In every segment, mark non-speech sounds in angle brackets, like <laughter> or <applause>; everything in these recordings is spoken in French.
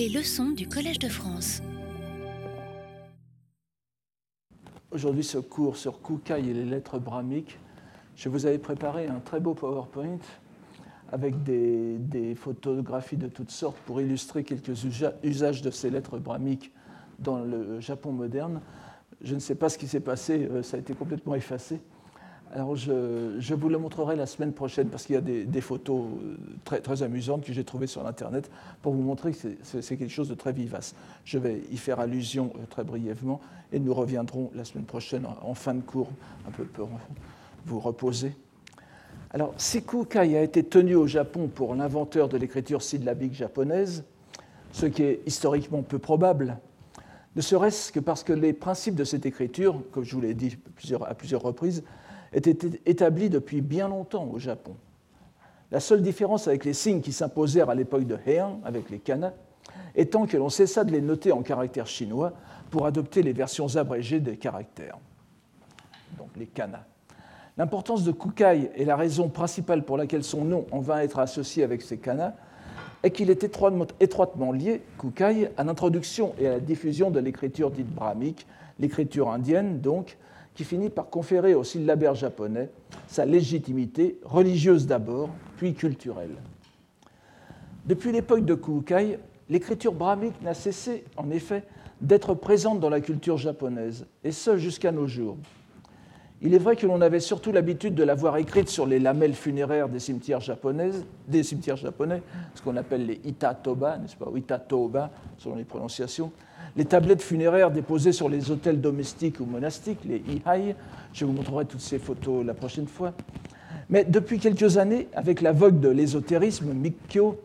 Les leçons du Collège de France. Aujourd'hui, ce cours sur Kukai et les lettres brahmiques, je vous avais préparé un très beau PowerPoint avec des, des photographies de toutes sortes pour illustrer quelques usages de ces lettres brahmiques dans le Japon moderne. Je ne sais pas ce qui s'est passé, euh, ça a été complètement effacé. Alors je, vous le montrerai la semaine prochaine parce qu'il y a des, photos euh, très, amusantes que j'ai trouvées sur Internet pour vous montrer que c'est quelque chose de très vivace. Je vais y faire allusion euh, très brièvement et nous reviendrons la semaine prochaine en fin de cours, un peu pour vous reposer. Alors, Siku Kai a été tenu au Japon pour l'inventeur de l'écriture syllabique japonaise, ce qui est historiquement peu probable, ne serait-ce que parce que les principes de cette écriture, comme je vous l'ai dit à plusieurs reprises, étaient établis depuis bien longtemps au Japon. La seule différence avec les signes qui s'imposèrent à l'époque de Heian, avec les kana, étant que l'on cessa de les noter en caractères chinois pour adopter les versions abrégées des caractères, donc les kana. L'importance de Kukai et la raison principale pour laquelle son nom en vint être associé avec ces kanas est qu'il est étroitement lié, Kukai, à l'introduction et à la diffusion de l'écriture dite brahmique, l'écriture indienne donc, qui finit par conférer au syllabaire japonais sa légitimité religieuse d'abord, puis culturelle. Depuis l'époque de Kukai, l'écriture brahmique n'a cessé, en effet, d'être présente dans la culture japonaise, et ce jusqu'à nos jours. Il est vrai que l'on avait surtout l'habitude de la voir écrite sur les lamelles funéraires des cimetières, japonaises, des cimetières japonais, ce qu'on appelle les itatoba, n'est-ce pas, ou itatoba, selon les prononciations, les tablettes funéraires déposées sur les hôtels domestiques ou monastiques, les ihai. Je vous montrerai toutes ces photos la prochaine fois. Mais depuis quelques années, avec la vogue de l'ésotérisme, Mikkyo,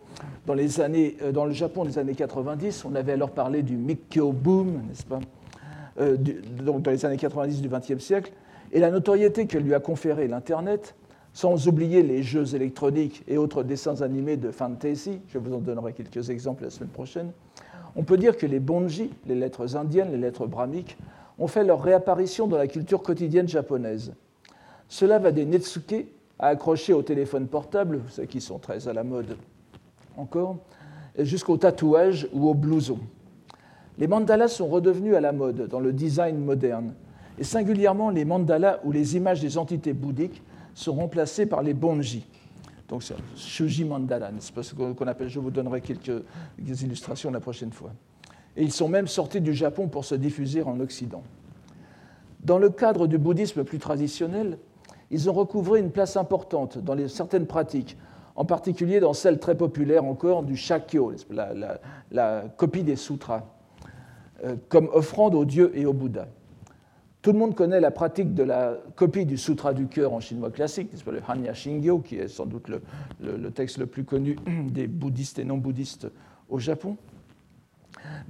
dans, les années, euh, dans le Japon des années 90, on avait alors parlé du Mikkyo boom, n'est-ce pas, euh, donc dans les années 90 du XXe siècle, et la notoriété que lui a conférée l'Internet, sans oublier les jeux électroniques et autres dessins animés de fantasy, je vous en donnerai quelques exemples la semaine prochaine, on peut dire que les bonji, les lettres indiennes, les lettres brahmiques, ont fait leur réapparition dans la culture quotidienne japonaise. Cela va des netsuke à accrocher au téléphone portable, ceux qui sont très à la mode encore, jusqu'au tatouage ou au blouson. Les mandalas sont redevenus à la mode dans le design moderne, et singulièrement les mandalas où les images des entités bouddhiques sont remplacées par les bonji. Donc c'est Shuji Mandala, c'est ce qu'on appelle, je vous donnerai quelques illustrations la prochaine fois. Et ils sont même sortis du Japon pour se diffuser en Occident. Dans le cadre du bouddhisme plus traditionnel, ils ont recouvré une place importante dans certaines pratiques, en particulier dans celle très populaire encore du Shakyo, la, copie des sutras, euh, comme offrande aux dieux et aux Bouddhas. Tout le monde connaît la pratique de la copie du Sutra du cœur en chinois classique, le Hanya Shingyo, qui est sans doute le, texte le plus connu <clears throat> des bouddhistes et non-bouddhistes au Japon.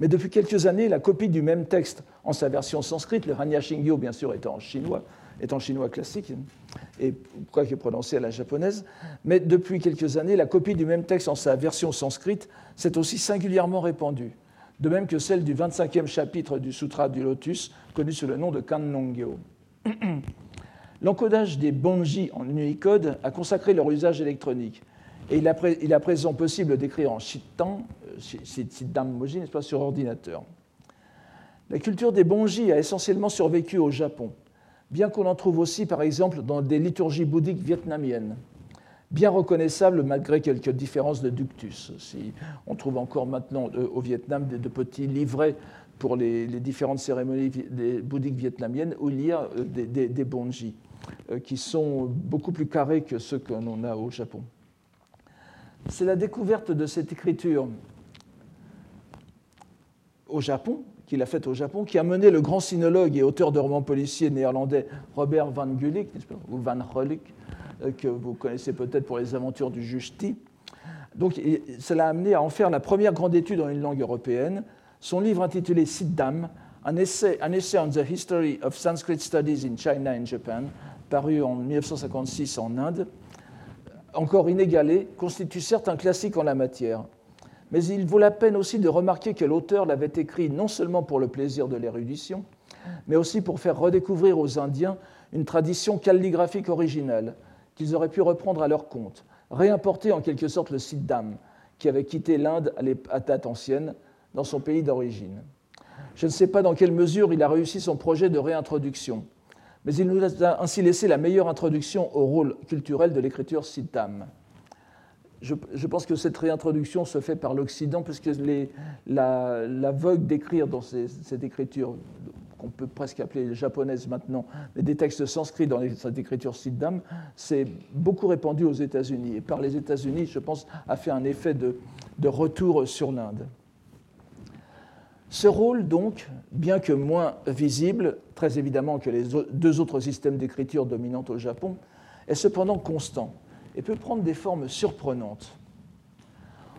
Mais depuis quelques années, la copie du même texte en sa version sanscrite, le Hanya Shingyo bien sûr est en chinois, est en chinois classique, et quoique prononcé à la japonaise, mais depuis quelques années, la copie du même texte en sa version sanscrite s'est aussi singulièrement répandue de même que celle du 25e chapitre du Sutra du Lotus, connu sous le nom de Kannongyo. <clears throat> L'encodage des bonji en Unicode a consacré leur usage électronique. Et il est à présent possible d'écrire en Shittan, euh, Moji, n'est-ce pas, sur ordinateur. La culture des bonji a essentiellement survécu au Japon, bien qu'on en trouve aussi, par exemple, dans des liturgies bouddhiques vietnamiennes bien reconnaissable malgré quelques différences de ductus. on trouve encore maintenant euh, au Vietnam de, petits livrets pour les, différentes cérémonies bouddhiques vietnamiennes où il y a des, des, bonji euh, qui sont beaucoup plus carrés que ceux qu'on a au Japon. C'est la découverte de cette écriture au Japon, qu'il a faite au Japon, qui a mené le grand sinologue et auteur de romans policiers néerlandais Robert Van Gulik, ou Van Holik, euh, que vous connaissez peut-être pour les aventures du juge T. Donc, cela a amené à en faire la première grande étude en une langue européenne. Son livre intitulé Siddham, un essai, un essai on the history of Sanskrit studies in China and Japan, paru en 1956 en Inde, encore inégalé, constitue certes un classique en la matière. Mais il vaut la peine aussi de remarquer que l'auteur l'avait écrit non seulement pour le plaisir de l'érudition, mais aussi pour faire redécouvrir aux Indiens une tradition calligraphique originale, qu'ils auraient pu reprendre à leur compte, réimporter en quelque sorte le Siddham, qui avait quitté l'Inde à date ancienne, dans son pays d'origine. Je ne sais pas dans quelle mesure il a réussi son projet de réintroduction, mais il nous a ainsi laissé la meilleure introduction au rôle culturel de l'écriture sitam. Je, pense que cette réintroduction se fait par l'Occident, puisque la, la, vogue d'écrire dans cette écriture, qu'on peut presque appeler japonaise maintenant, mais des textes sanscrits dans cette écriture siddham, c'est beaucoup répandu aux États-Unis. Et par les États-Unis, je pense, a fait un effet de, de retour sur l'Inde. Ce rôle, donc, bien que moins visible, très évidemment que les deux autres systèmes d'écriture dominants au Japon, est cependant constant et peut prendre des formes surprenantes.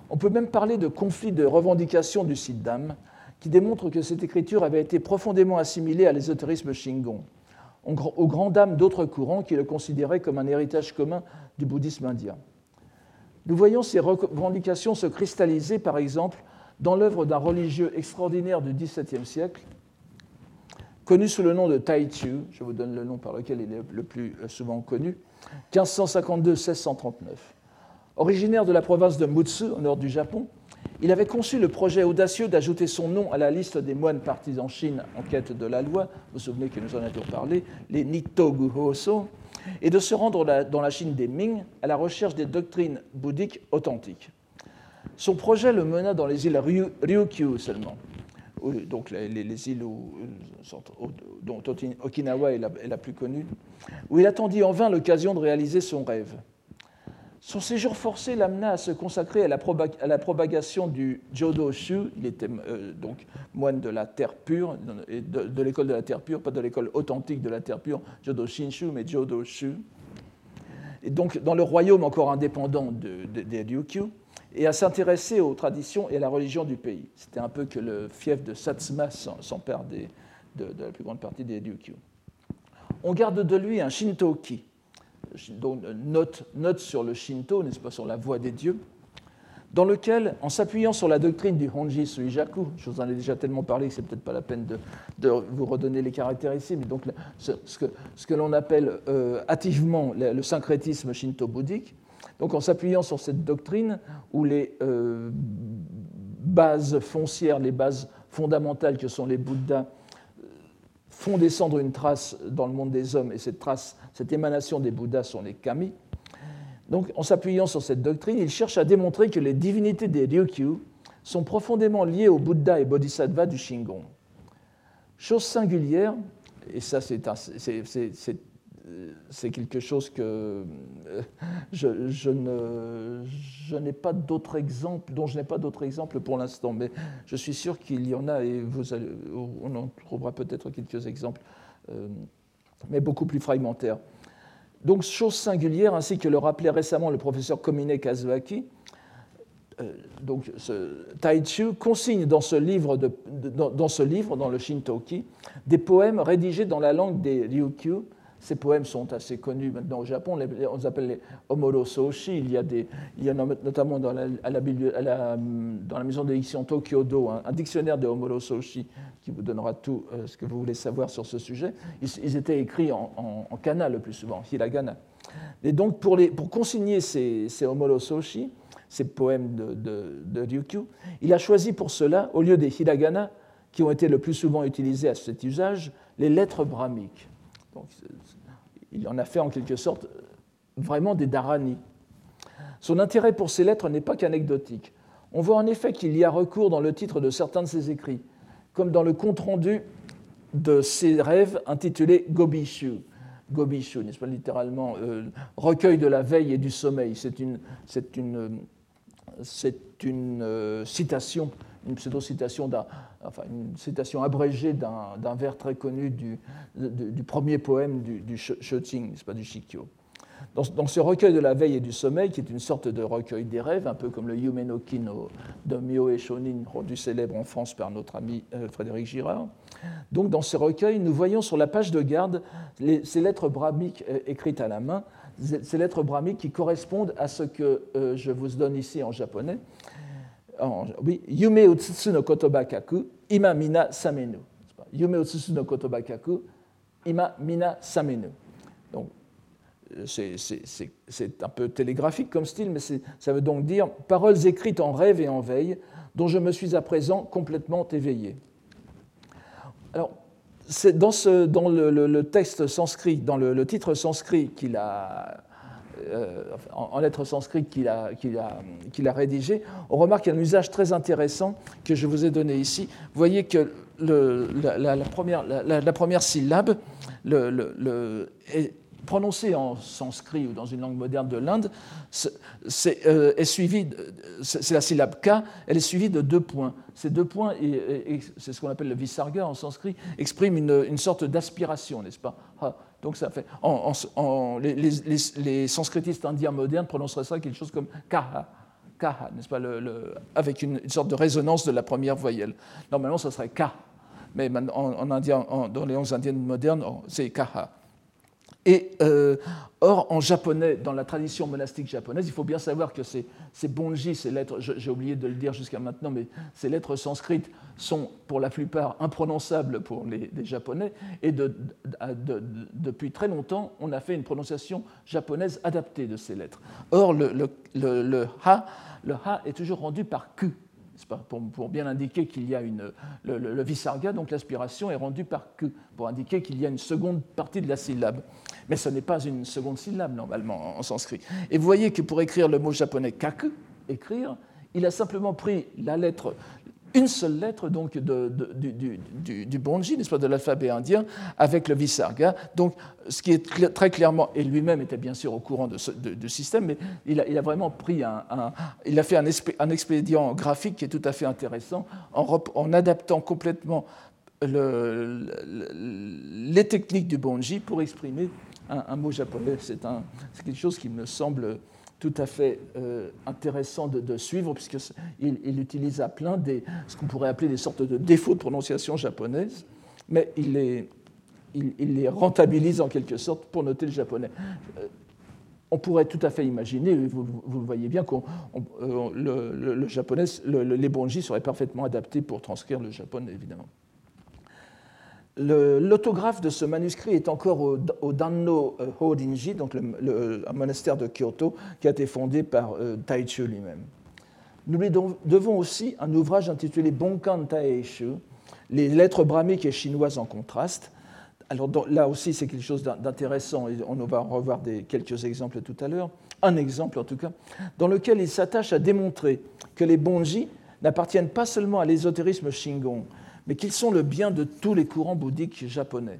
On peut même parler de conflit de revendication du Siddham, qui démontre que cette écriture avait été profondément assimilée à l'ésotérisme Shingon, aux grandes dames d'autres courants qui le considéraient comme un héritage commun du bouddhisme indien. Nous voyons ces revendications se cristalliser, par exemple, dans l'œuvre d'un religieux extraordinaire du XVIIe siècle, connu sous le nom de Tai Chu, je vous donne le nom par lequel il est le plus souvent connu, 1552-1639. Originaire de la province de Mutsu, au nord du Japon, il avait conçu le projet audacieux d'ajouter son nom à la liste des moines partis en Chine en quête de la loi, vous vous souvenez que nous en avions parlé, les Nitogu Hoso, et de se rendre dans la Chine des Ming à la recherche des doctrines bouddhiques authentiques. Son projet le mena dans les îles Ryukyu seulement, donc les, îles dont Okinawa est la, plus connue, où il attendit en vain l'occasion de réaliser son rêve. Son séjour forcé l'amena à se consacrer à la, propagation du Jodo Shu, il était euh, donc moine de la terre pure, de, l'école de la terre pure, pas de l'école authentique de la terre pure, Jodo Shinshu, mais Jodo Shu. Et donc dans le royaume encore indépendant des Ryukyu, et à s'intéresser aux traditions et à la religion du pays. C'était un peu que le fief de Satsuma s'empare de, de, la plus grande partie des Ryukyu. On garde de lui un Shintoki, donc note, sur le Shinto, n'est-ce pas, sur la voie des dieux, dans lequel, en s'appuyant sur la doctrine du Honji Suijaku, je vous en ai déjà tellement parlé que c'est peut-être pas la peine de, vous redonner les caractères ici, mais donc ce, que, ce que l'on appelle euh, hâtivement le syncrétisme shinto-bouddhique, donc en s'appuyant sur cette doctrine où les euh, bases foncières, les bases fondamentales que sont les Bouddhas, font descendre une trace dans le monde des hommes, et cette trace, cette émanation des Bouddhas sont les kami. Donc en s'appuyant sur cette doctrine, il cherche à démontrer que les divinités des Ryukyu sont profondément liées aux Bouddhas et Bodhisattvas du Shingon. Chose singulière, et ça c'est c'est quelque chose que euh, je, n'ai pas d'autres exemples, dont je n'ai pas d'autres exemples pour l'instant, mais je suis sûr qu'il y en a et on en trouvera peut-être quelques exemples, euh, mais beaucoup plus fragmentaires. Donc, chose singulière, ainsi que le rappelait récemment le professeur Komine Kazuaki, euh, donc, ce consigne dans ce, livre dans, dans, ce livre, dans le Shintoki, des poèmes rédigés dans la langue des Ryukyu ces poèmes sont assez connus maintenant au Japon. On les appelle les Omoro Soshi. Il y, a des, il y en a notamment dans la, à la, la maison d'édition Tokyo-do un, dictionnaire de Omoro Soshi qui vous donnera tout euh, ce que vous voulez savoir sur ce sujet. Ils, étaient écrits en, kana le plus souvent, hiragana. Et donc, pour, consigner ces, ces ces poèmes de, de, de Ryukyu, il a choisi pour cela, au lieu des hiragana, qui ont été le plus souvent utilisés à cet usage, les lettres brahmiques. Donc, il en a fait en quelque sorte vraiment des dharani. Son intérêt pour ces lettres n'est pas qu'anecdotique. On voit en effet qu'il y a recours dans le titre de certains de ses écrits, comme dans le compte-rendu de ses rêves intitulé Gobishu. Gobishu, n'est-ce pas littéralement euh, recueil de la veille et du sommeil. C'est une, une, une euh, citation une pseudo-citation, enfin, une citation abrégée d'un vers très connu du, du, premier poème du, du Shoting, n'est-ce pas, du Shikyo. Dans, ce recueil de la veille et du sommeil, qui est une sorte de recueil des rêves, un peu comme le Yumenoki no, de Myoe Shonin, rendu célèbre en France par notre ami euh, Frédéric Girard. Donc, dans ce recueil, nous voyons sur la page de garde ces lettres brahmiques euh, écrites à la main, ces lettres brahmiques qui correspondent à ce que euh, je vous donne ici en japonais, oui, Yume utsutsu no kotoba kaku, ima mina samenu. Yume utsutsu no kotoba kaku, ima mina samenu. Donc, c'est un peu télégraphique comme style, mais ça veut donc dire paroles écrites en rêve et en veille, dont je me suis à présent complètement éveillé. Alors, c'est dans, ce, dans le, texte sanskrit, dans le, titre sanskrit qu'il a, euh, en, lettres sanskrites qu'il a, qu'il a, qu'il a, rédigé, on remarque un usage très intéressant que je vous ai donné ici. Vous voyez que la, première, la, première, syllabe est prononcée en sanskrit ou dans une langue moderne de l'Inde, c'est, euh, c'est la syllabe K, elle est suivie de deux points. Ces deux points, et, c'est ce qu'on appelle le visarga en sanskrit, expriment une, une sorte d'aspiration, n'est-ce pas? Donc ça fait. Les, sanskritistes indiens modernes prononceraient ça quelque chose comme kaha, kaha, n'est-ce pas, avec une, sorte de résonance de la première voyelle. Normalement, ça serait ka, mais en, indien, dans les langues indiennes modernes, c'est kaha. Euh, or, en japonais, dans la tradition monastique japonaise, il faut bien savoir que ces, ces bonji, ces lettres, j'ai oublié de le dire jusqu'à maintenant, mais ces lettres sanskrites sont pour la plupart imprononçables pour les, Japonais. Et depuis très longtemps, on a fait une prononciation japonaise adaptée de ces lettres. Or, le, le, ha, le ha est toujours rendu par ku, pour, bien indiquer qu'il y a une. Le, visarga, donc l'aspiration, est rendu par ku, pour indiquer qu'il y a une seconde partie de la syllabe. Mais ce n'est pas une seconde syllabe, normalement, en, sanskrit. Et vous voyez que pour écrire le mot japonais kaku, écrire, il a simplement pris la lettre, une seule lettre donc du, bonji, n'est-ce pas, de l'alphabet indien, avec le visarga. Donc, ce qui est très clairement, et lui-même était bien sûr au courant de ce système, mais il a, vraiment pris un, il a fait un, expédient graphique qui est tout à fait intéressant en, adaptant complètement le, les techniques du bonji pour exprimer un, mot japonais. C'est quelque chose qui me semble tout à fait euh, intéressant de, suivre, puisqu'il il utilise à plein des, ce qu'on pourrait appeler des sortes de défauts de prononciation japonaise, mais il les, il, les rentabilise en quelque sorte pour noter le japonais. Euh, on pourrait tout à fait imaginer, vous, vous voyez bien, que euh, le, japonais, les bonji seraient parfaitement adaptés pour transcrire le japonais, évidemment. L'autographe de ce manuscrit est encore au, Danno euh, Hodinji, donc le, un monastère de Kyoto, qui a été fondé par euh, Taichu lui-même. Nous lui devons aussi un ouvrage intitulé Bonkan Taishu, les lettres brahmiques et chinoises en contraste. Alors là aussi, c'est quelque chose d'intéressant, on va en revoir quelques exemples tout à l'heure. Un exemple en tout cas, dans lequel il s'attache à démontrer que les bonji n'appartiennent pas seulement à l'ésotérisme shingon, mais qu'ils sont le bien de tous les courants bouddhiques japonais.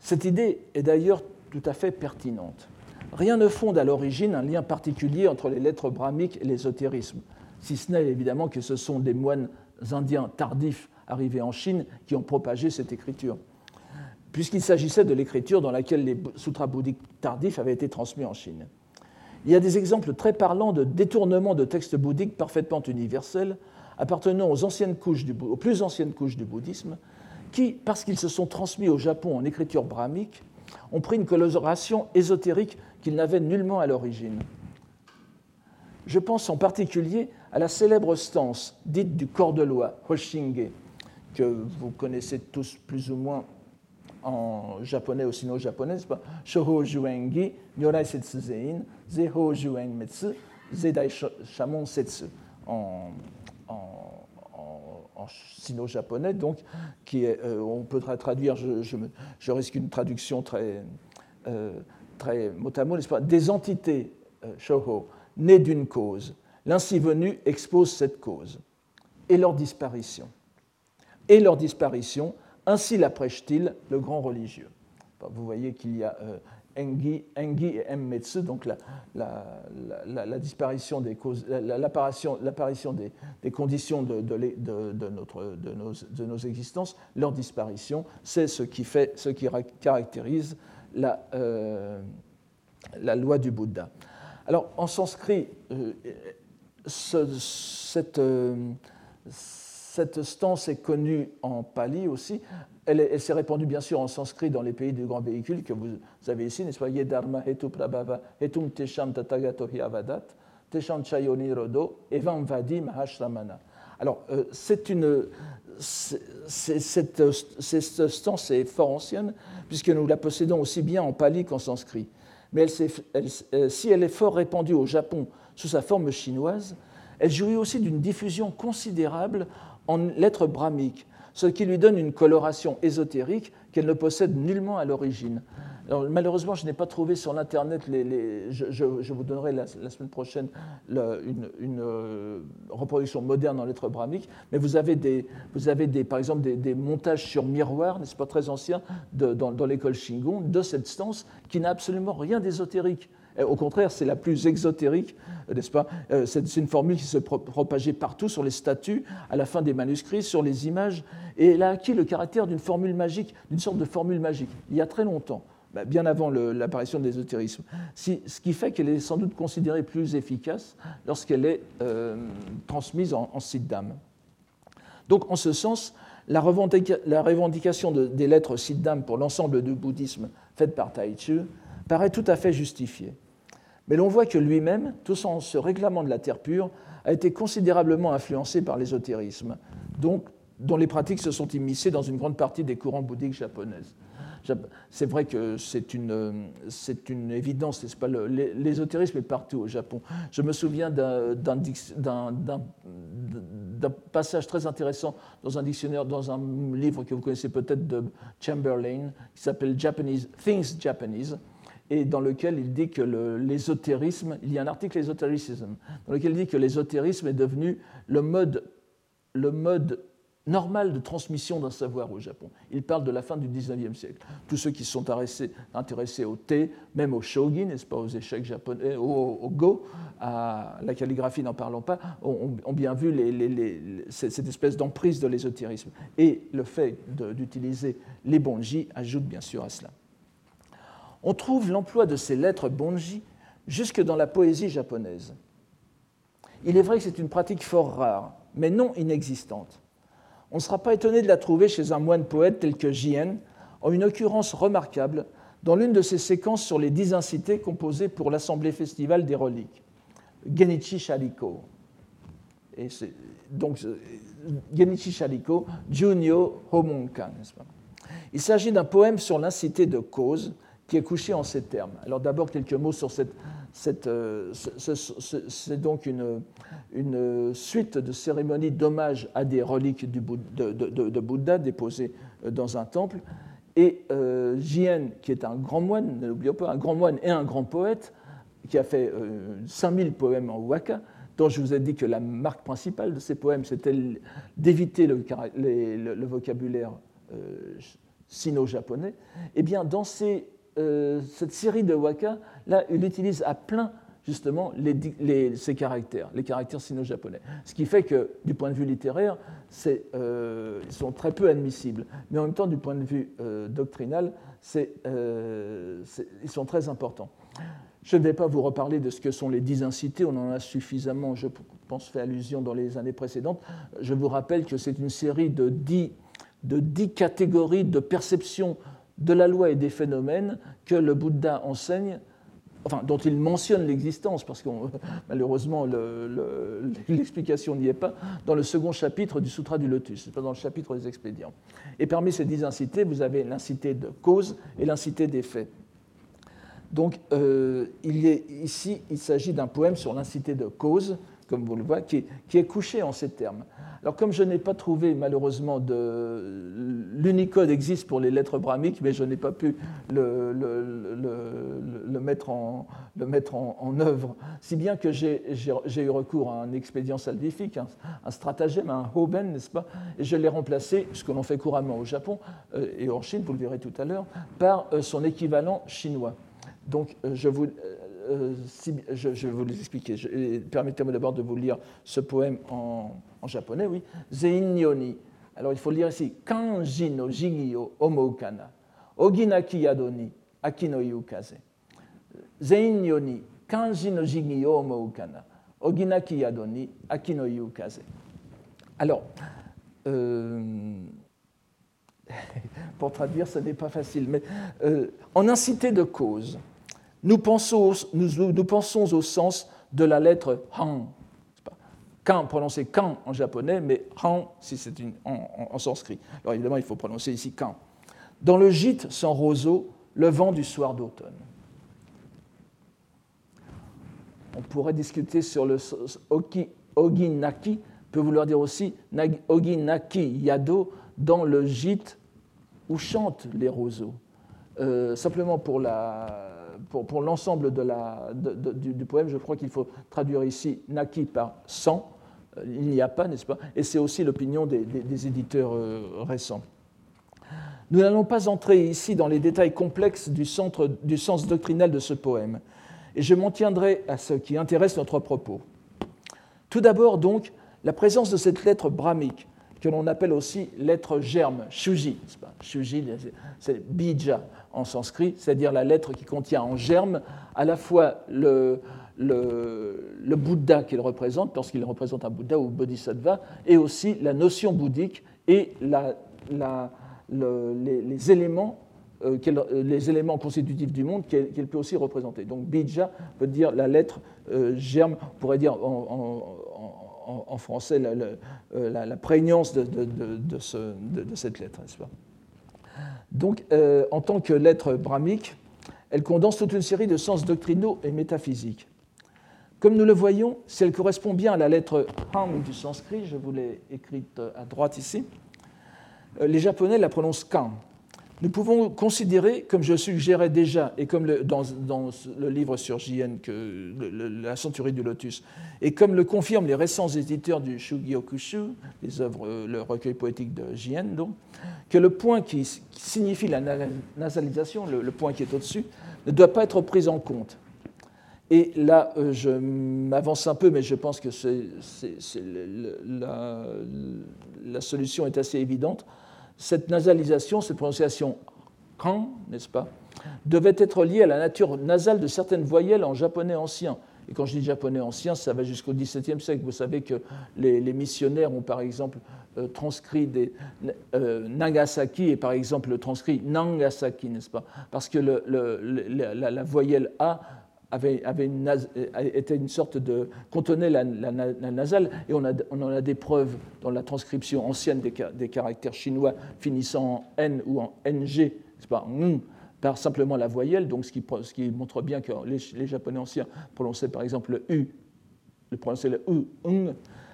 Cette idée est d'ailleurs tout à fait pertinente. Rien ne fonde à l'origine un lien particulier entre les lettres brahmiques et l'ésotérisme, si ce n'est évidemment que ce sont des moines indiens tardifs arrivés en Chine qui ont propagé cette écriture, puisqu'il s'agissait de l'écriture dans laquelle les sutras bouddhiques tardifs avaient été transmis en Chine. Il y a des exemples très parlants de détournement de textes bouddhiques parfaitement universels, appartenant aux, plus anciennes couches du bouddhisme, qui, parce qu'ils se sont transmis au Japon en écriture brahmique, ont pris une coloration ésotérique qu'ils n'avaient nullement à l'origine. Je pense en particulier à la célèbre stance dite du corps de loi, Hoshinge, que vous connaissez tous plus ou moins en japonais ou sino-japonais, Shoho Juengi, Nyorai Setsu Zein, Metsu, Zedai Shamon Setsu, en, sino-japonais, donc, qui est, euh, on peut traduire, je, risque une traduction très, euh, très mot à mot, pas? Des entités, euh, shoho, nées d'une cause. L'ainsi venu expose cette cause et leur disparition. Et leur disparition, ainsi la prêche-t-il, le grand religieux. Vous voyez qu'il y a Engi, Engi et Mmetsu, donc la, la, la, des l'apparition, conditions de, de, notre, nos, de nos existences, leur disparition, c'est ce qui, fait, ce qui caractérise la, euh, la loi du Bouddha. Alors, en sanskrit, euh, cette, euh, cette stance est connue en pali aussi. Elle, s'est répandue bien sûr en sanskrit dans les pays du grand véhicule que vous avez ici, n'est-ce pas? Yedharma hetu prabhava hetum tesham tatagato hiavadat tesham chayoni rodo evam vadi mahashramana. Alors, euh, c'est une. cette, stance est fort ancienne, puisque nous la possédons aussi bien en pali qu'en sanskrit. Mais euh, si elle est fort répandue au Japon sous sa forme chinoise, elle jouit aussi d'une diffusion considérable en lettres brahmiques, ce qui lui donne une coloration ésotérique qu'elle ne possède nullement à l'origine. malheureusement, je n'ai pas trouvé sur l'Internet, les, je, vous donnerai la, semaine prochaine une, euh, reproduction moderne en lettres brahmiques, mais vous avez, des, vous avez des, par exemple des, montages sur miroir, n'est-ce pas très ancien, dans, dans l'école Shingon, de cette stance qui n'a absolument rien d'ésotérique. Au contraire, c'est la plus exotérique, euh, n'est-ce pas euh, C'est une formule qui se propageait partout sur les statues, à la fin des manuscrits, sur les images, et elle a acquis le caractère d'une formule magique, d'une sorte de formule magique, il y a très longtemps, bah, bien avant l'apparition de l'ésotérisme. Ce qui fait qu'elle est sans doute considérée plus efficace lorsqu'elle est euh, transmise en, siddham. Donc, en ce sens, la, revendication des lettres siddham pour l'ensemble du bouddhisme faites par Taichu paraît tout à fait justifiée. Mais l'on voit que lui-même, tout en se réclamant de la terre pure, a été considérablement influencé par l'ésotérisme, dont les pratiques se sont immiscées dans une grande partie des courants bouddhiques japonaises. C'est vrai que c'est une, une, évidence, n'est-ce pas? L'ésotérisme est partout au Japon. Je me souviens d'un passage très intéressant dans un dictionnaire, dans un livre que vous connaissez peut-être de Chamberlain, qui s'appelle Japanese, Things Japanese, et dans lequel il dit que l'ésotérisme, il y a un article ésotérisme, dans lequel il dit que l'ésotérisme est devenu le mode, le mode normal de transmission d'un savoir au Japon. Il parle de la fin du 19e siècle. Tous ceux qui sont intéressés, au thé, même au shogi, n'est-ce pas, aux échecs japonais, au, go, à la calligraphie n'en parlons pas, ont, bien vu cette espèce d'emprise de l'ésotérisme. Et le fait d'utiliser les bonji ajoute bien sûr à cela. On trouve l'emploi de ces lettres bonji jusque dans la poésie japonaise. Il est vrai que c'est une pratique fort rare, mais non inexistante. On ne sera pas étonné de la trouver chez un moine poète tel que Jien, en une occurrence remarquable dans l'une de ses séquences sur les dix incités composées pour l'Assemblée festivale des reliques, Genichi Shariko. Donc, Genichi Shariko, Junyo Homonkan. Il s'agit d'un poème sur l'incité de cause qui est couché en ces termes. Alors d'abord quelques mots sur cette... euh, c'est donc une, suite de cérémonies d'hommage à des reliques de, de, Bouddha déposées euh, dans un temple. Et euh, Jien, qui est un grand moine, n'oublions pas, un grand moine et un grand poète, qui a fait 5000 poèmes en waka, dont je vous ai dit que la marque principale de ces poèmes, c'était d'éviter le, le, vocabulaire sino-japonais, eh bien, dans ces euh, cette série de waka, là, il utilise à plein justement ces caractères, les caractères sino-japonais. Ce qui fait que, du point de vue littéraire, euh, ils sont très peu admissibles. Mais en même temps, du point de vue euh, doctrinal, ils sont très importants. Je ne vais pas vous reparler de ce que sont les dix incités, on en a suffisamment, je pense, fait allusion dans les années précédentes. Je vous rappelle que c'est une série de dix, de dix catégories de perception de la loi et des phénomènes que le Bouddha enseigne, enfin, dont il mentionne l'existence, parce que <laughs> malheureusement l'explication n'y est pas, dans le second chapitre du Sutra du Lotus, dans le chapitre des expédients. Et parmi ces dix incités, vous avez l'incité de cause et l'incité des faits. Donc, euh, ici, il s'agit d'un poème sur l'incité de cause, comme vous le voyez, qui est couché en ces termes. Alors, comme je n'ai pas trouvé, malheureusement, de... l'Unicode existe pour les lettres brahmiques, mais je n'ai pas pu le, mettre, en, œuvre, si bien que j'ai eu recours à un expédient salvifique, un, stratagème, un hoben, n'est-ce pas? Et je l'ai remplacé, ce que l'on fait couramment au Japon euh, et en Chine, vous le verrez tout à l'heure, par euh, son équivalent chinois. Donc, euh, je vous, je, vais vous l'expliquer. Permettez-moi d'abord de vous lire ce poème en, japonais, oui. Zeinyoni. Alors il faut lire ici Kanji no jigi o omoukana. Oginaki yadoni aki no yukaze. Zeinyoni Kanji no jigi o omoukana. Oginaki yadoni aki no yukaze. Alors, euh, <laughs> pour traduire, ce n'est pas facile, mais euh, en incité de cause, nous pensons, au sens de la lettre Han kan prononcé kan en japonais, mais han si c'est en, sanskrit. Alors évidemment, il faut prononcer ici kan. Dans le gîte sans roseau, le vent du soir d'automne. On pourrait discuter sur le oki, oginaki peut vouloir dire aussi oginaki yado dans le gîte où chantent les roseaux. Euh, simplement pour l'ensemble du, poème, je crois qu'il faut traduire ici naki par sans. Euh, il n'y a pas, n'est-ce pas? Et c'est aussi l'opinion des, éditeurs euh, récents. Nous n'allons pas entrer ici dans les détails complexes du, centre, du sens doctrinal de ce poème, et je m'en tiendrai à ce qui intéresse notre propos. Tout d'abord, donc, la présence de cette lettre brahmique, que l'on appelle aussi lettre germe, shuji. Shuji, c'est bija en sanskrit, c'est-à-dire la lettre qui contient en germe à la fois le, le, Bouddha qu'il représente, parce qu'il représente un Bouddha ou bodhisattva, et aussi la notion bouddhique et la, les, éléments, euh, les éléments constitutifs du monde qu'elle peut aussi représenter. Donc bija veut dire la lettre euh, germe, on pourrait dire en, français euh, la, prégnance de, cette lettre, pas? Donc, en tant que lettre brahmique, elle condense toute une série de sens doctrinaux et métaphysiques. Comme nous le voyons, si elle correspond bien à la lettre Hang du sanskrit, je vous l'ai écrite à droite ici, euh, les Japonais la prononcent Kan. Nous pouvons considérer, comme je suggérais déjà, et comme dans, le livre sur que, la centurie du lotus, et comme le confirment les récents éditeurs du Shugyokushu, les œuvres, euh, le recueil poétique de Jien, donc, que le point qui, signifie la nasalisation, le point qui est au-dessus, ne doit pas être pris en compte. Et là, euh, je m'avance un peu, mais je pense que la, solution est assez évidente. Cette nasalisation, cette prononciation kan, n'est-ce pas, devait être liée à la nature nasale de certaines voyelles en japonais ancien. Et quand je dis japonais ancien, ça va jusqu'au XVIIe siècle. Vous savez que les, missionnaires ont par exemple euh, transcrit des euh, Nagasaki et par exemple transcrit Nangasaki, n'est-ce pas Parce que la, voyelle A une, était une sorte de contenait la, nasale, et on, en a des preuves dans la transcription ancienne des, caractères chinois finissant en n ou en ng, c'est pas par simplement la voyelle, donc ce qui, montre bien que les, Japonais anciens prononçaient par exemple le u, le prononçaient le u,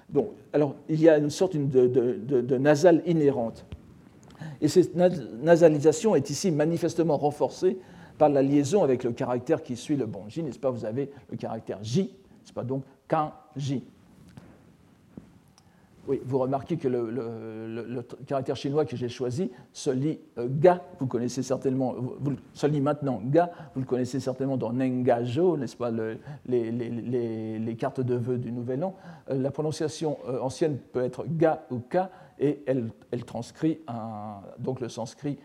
Bon, alors il y a une sorte de nasale inhérente. Et cette nasalisation est ici manifestement renforcée par la liaison avec le caractère qui suit le bonji, n'est-ce pas? Vous avez le caractère J, n'est-ce pas? Donc, J. Oui, vous remarquez que le, caractère chinois que j'ai choisi se lit euh, ga, vous connaissez certainement, vous, se lit maintenant ga, vous le connaissez certainement dans Nengajo, n'est-ce pas, les, cartes de vœux du Nouvel An. Euh, la prononciation euh, ancienne peut être ga ou ka, et elle, transcrit donc le sanskrit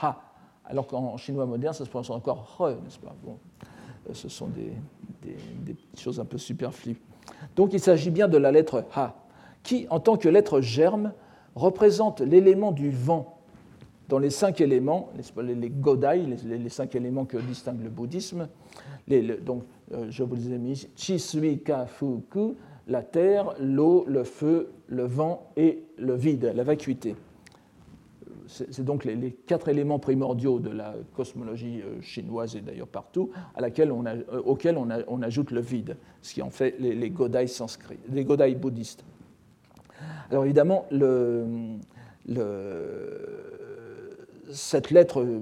ha alors qu'en chinois moderne, ça se prononce encore re, n'est-ce pas? Bon, euh, Ce sont des, choses un peu superflues. Donc il s'agit bien de la lettre ha, qui, en tant que lettre germe, représente l'élément du vent dans les cinq éléments, les godai, les, cinq éléments que distingue le bouddhisme. donc, euh, je vous les ai mis chi, sui, ka, fu, ku, la terre, l'eau, le feu, le vent et le vide, la vacuité c'est donc les, quatre éléments primordiaux de la cosmologie euh, chinoise et d'ailleurs partout, on euh, auxquels on, ajoute le vide, ce qui en fait les, les godai sanscrits, les godai bouddhistes. Alors évidemment, cette lettre euh,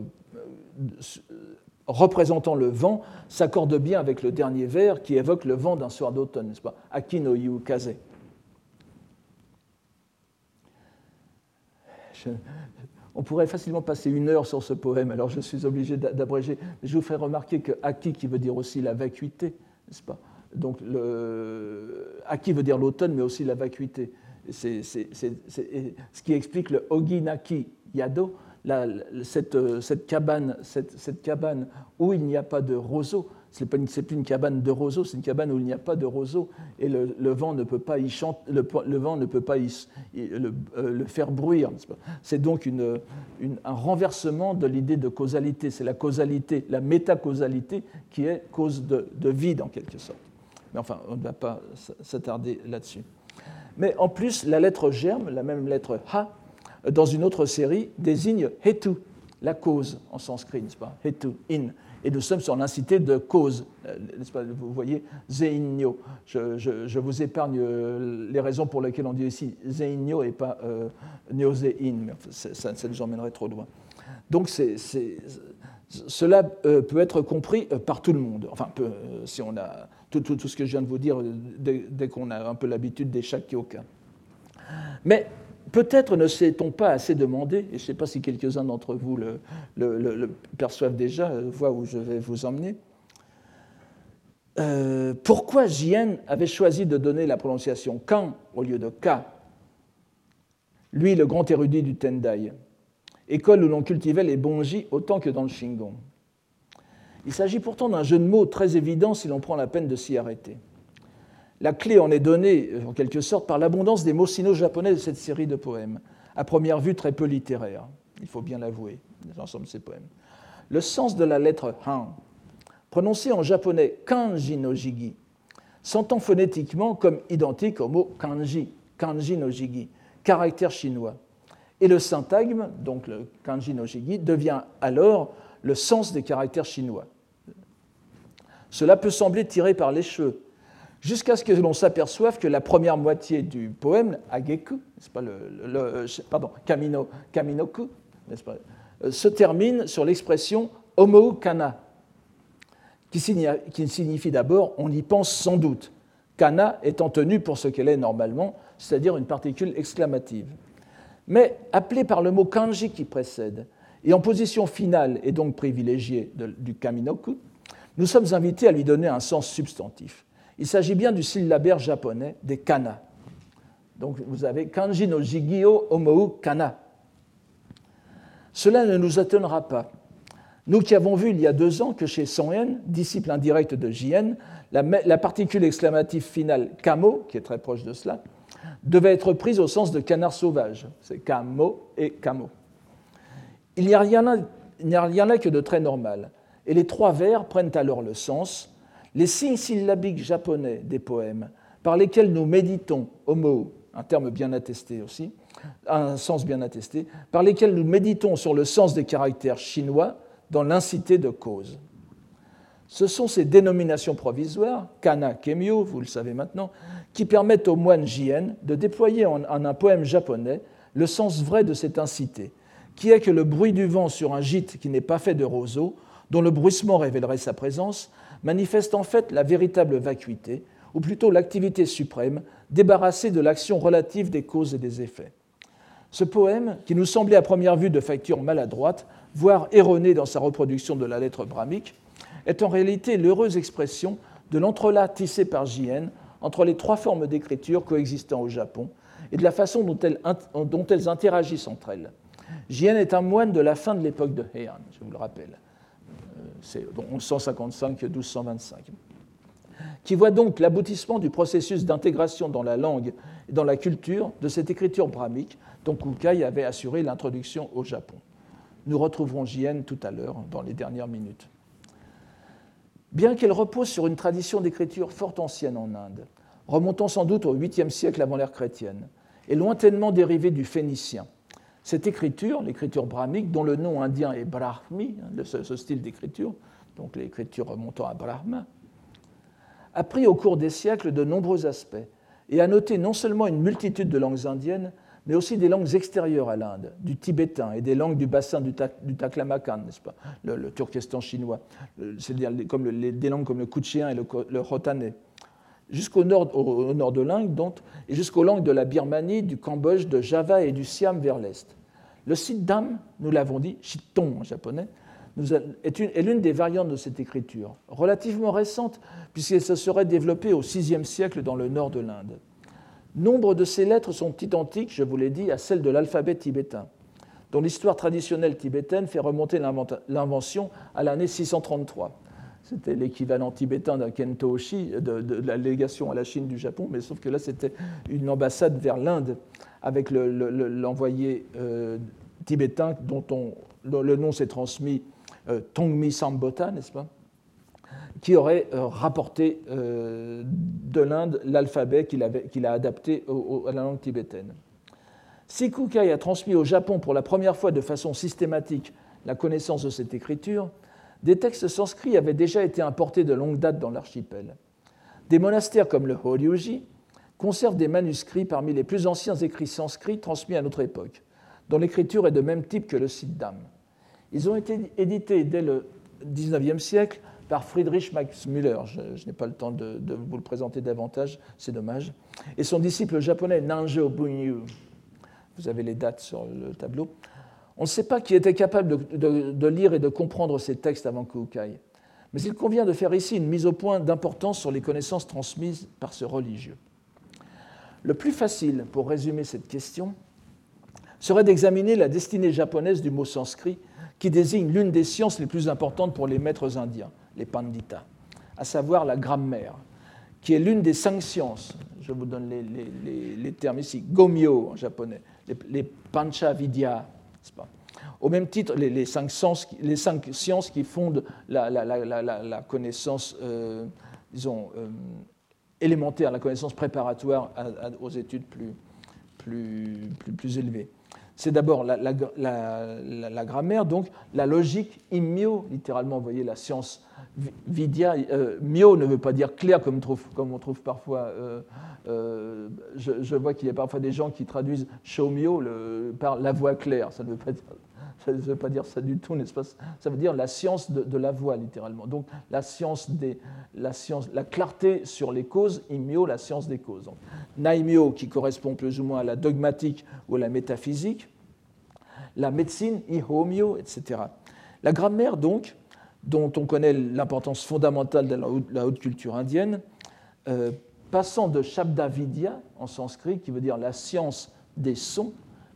représentant le vent s'accorde bien avec le dernier vers qui évoque le vent d'un soir d'automne, n'est-ce pas? Aki no yu kaze on pourrait facilement passer une heure sur ce poème, alors je suis obligé d'abréger. Je vous ferai remarquer que Aki, qui veut dire aussi la vacuité, n'est-ce pas? Donc, le, Aki veut dire l'automne, mais aussi la vacuité. C'est ce qui explique le Oginaki Yado, cette, cette, cabane, cette, cette, cabane où il n'y a pas de roseau, ce n'est plus une cabane de roseaux, c'est une cabane où il n'y a pas de roseaux et le, vent ne peut pas y chanter, le, vent ne peut pas euh, le, faire bruire. C'est donc un renversement de l'idée de causalité. C'est la causalité, la métacausalité qui est cause de, vide en quelque sorte. Mais enfin, on ne va pas s'attarder là-dessus. Mais en plus, la lettre germe, la même lettre ha, dans une autre série, désigne hetu, la cause en sanskrit, n'est-ce pas? Hetu, in. Et nous sommes sur l'incité de cause, euh, vous voyez, Zeinyo. Je, je, vous épargne euh, les raisons pour lesquelles on dit ici Zeinyo et pas euh, Neozein, ça, nous emmènerait trop loin. Donc cela peut être compris par tout le monde. Enfin, si on a tout, tout, tout, ce que je viens de vous dire dès, qu'on a un peu l'habitude des Shakyoka. Mais peut-être ne s'est-on pas assez demandé, et je ne sais pas si quelques-uns d'entre vous le, perçoivent déjà, euh, voient où je vais vous emmener, euh, pourquoi Jien avait choisi de donner la prononciation Kan au lieu de Ka? Lui, le grand érudit du Tendai, école où l'on cultivait les bonji autant que dans le Shingon. Il s'agit pourtant d'un jeu de mots très évident si l'on prend la peine de s'y arrêter. La clé en est donnée, en quelque sorte, par l'abondance des mots sino-japonais de cette série de poèmes, à première vue très peu littéraires, il faut bien l'avouer, l'ensemble de ces poèmes. Le sens de la lettre han, prononcé en japonais kanji no jigi, s'entend phonétiquement comme identique au mot kanji, kanji no jigi, caractère chinois. Et le syntagme, donc le kanji no jigi, devient alors le sens des caractères chinois. Cela peut sembler tiré par les cheveux, jusqu'à ce que l'on s'aperçoive que la première moitié du poème, Ageku, pas le, pardon, Kamino, Kaminoku, pas, euh, se termine sur l'expression Homo Kana, qui signifie, d'abord on y pense sans doute, Kana étant tenue pour ce qu'elle est normalement, c'est-à-dire une particule exclamative. Mais appelée par le mot kanji qui précède, et en position finale et donc privilégiée du kaminoku, nous sommes invités à lui donner un sens substantif. Il s'agit bien du syllabaire japonais des kana. Donc vous avez kanji no jigio omou kana. Cela ne nous étonnera pas. Nous qui avons vu il y a deux ans que chez Son disciple indirect de Jien, la, particule exclamative finale kamo, qui est très proche de cela, devait être prise au sens de canard sauvage. C'est kamo et kamo. Il n'y a rien là que de très normal. Et les trois vers prennent alors le sens les signes syllabiques japonais des poèmes par lesquels nous méditons, homo, un terme bien attesté aussi, un sens bien attesté, par lesquels nous méditons sur le sens des caractères chinois dans l'incité de cause. Ce sont ces dénominations provisoires, kana, kemyo, vous le savez maintenant, qui permettent au moine Jien de déployer en, un poème japonais le sens vrai de cette incité, qui est que le bruit du vent sur un gîte qui n'est pas fait de roseaux, dont le bruissement révélerait sa présence, manifeste en fait la véritable vacuité, ou plutôt l'activité suprême, débarrassée de l'action relative des causes et des effets. Ce poème, qui nous semblait à première vue de facture maladroite, voire erronée dans sa reproduction de la lettre brahmique, est en réalité l'heureuse expression de l'entrelac tissé par J.N. entre les trois formes d'écriture coexistant au Japon et de la façon dont elles, dont interagissent entre elles. J.N. est un moine de la fin de l'époque de Heian, je vous le rappelle c'est 1155-1225, qui voit donc l'aboutissement du processus d'intégration dans la langue et dans la culture de cette écriture brahmique dont Kukai avait assuré l'introduction au Japon. Nous retrouverons Jien tout à l'heure dans les dernières minutes. Bien qu'elle repose sur une tradition d'écriture fort ancienne en Inde, remontant sans doute au 8e siècle avant l'ère chrétienne, et lointainement dérivée du phénicien, cette écriture, l'écriture brahmique, dont le nom indien est Brahmi, hein, ce, style d'écriture, donc l'écriture remontant à Brahma, a pris au cours des siècles de nombreux aspects et a noté non seulement une multitude de langues indiennes, mais aussi des langues extérieures à l'Inde, du tibétain et des langues du bassin du, Taklamakan, n'est-ce pas, le, turkestan chinois, c'est-à-dire comme des langues comme le kouchien et le, le jusqu'au nord, de l'Inde, et jusqu'aux langues de la Birmanie, du Cambodge, de Java et du Siam vers l'est. Le Siddham, nous l'avons dit, Shitton en japonais, est l'une des variantes de cette écriture, relativement récente, puisqu'elle se serait développée au VIe siècle dans le nord de l'Inde. Nombre de ces lettres sont identiques, je vous l'ai dit, à celles de l'alphabet tibétain, dont l'histoire traditionnelle tibétaine fait remonter l'invention à l'année 633. C'était l'équivalent tibétain d'un Kentoshi, de, de, la légation à la Chine du Japon, mais sauf que là, c'était une ambassade vers l'Inde avec l'envoyé euh, tibétain dont, le nom s'est transmis euh, Tongmi Sambota, n'est-ce pas qui aurait euh, rapporté de l'Inde l'alphabet qu'il a adapté à la langue tibétaine. Si a transmis au Japon pour la première fois de façon systématique la connaissance de cette écriture, des textes sanscrits avaient déjà été importés de longue date dans l'archipel. Des monastères comme le Horyuji conservent des manuscrits parmi les plus anciens écrits sanscrits transmis à notre époque, dont l'écriture est de même type que le Siddham. Ils ont été édités dès le XIXe siècle par Friedrich Max Müller. Je, n'ai pas le temps de, vous le présenter davantage, c'est dommage. Et son disciple japonais Nanjo Bunyu. Vous avez les dates sur le tableau. On ne sait pas qui était capable de, lire et de comprendre ces textes avant Kukai. Mais il convient de faire ici une mise au point d'importance sur les connaissances transmises par ce religieux. Le plus facile pour résumer cette question serait d'examiner la destinée japonaise du mot sanskrit qui désigne l'une des sciences les plus importantes pour les maîtres indiens, les panditas, à savoir la grammaire, qui est l'une des cinq sciences. Je vous donne les, termes ici. Gomyo en japonais, les, pancha vidya, au même titre, les, cinq sciences qui fondent la, connaissance, euh, euh, élémentaire, la connaissance préparatoire aux études plus élevées. C'est d'abord la, grammaire, donc la logique immio, littéralement, vous voyez la science vidya. Euh, mio ne veut pas dire clair comme, on trouve parfois. Euh, euh, je, vois qu'il y a parfois des gens qui traduisent shomyo par la voix claire. Ça ne veut pas dire ça ne veut pas dire ça du tout, n'est-ce pas? Ça veut dire la science de, la voix, littéralement. Donc la science des, la science, la clarté sur les causes, imio, la science des causes. Donc, naimio, qui correspond plus ou moins à la dogmatique ou à la métaphysique, la médecine, ihomio, etc. La grammaire, donc, dont on connaît l'importance fondamentale de la haute, culture indienne, euh, passant de Shabda Vidya en sanskrit, qui veut dire la science des sons,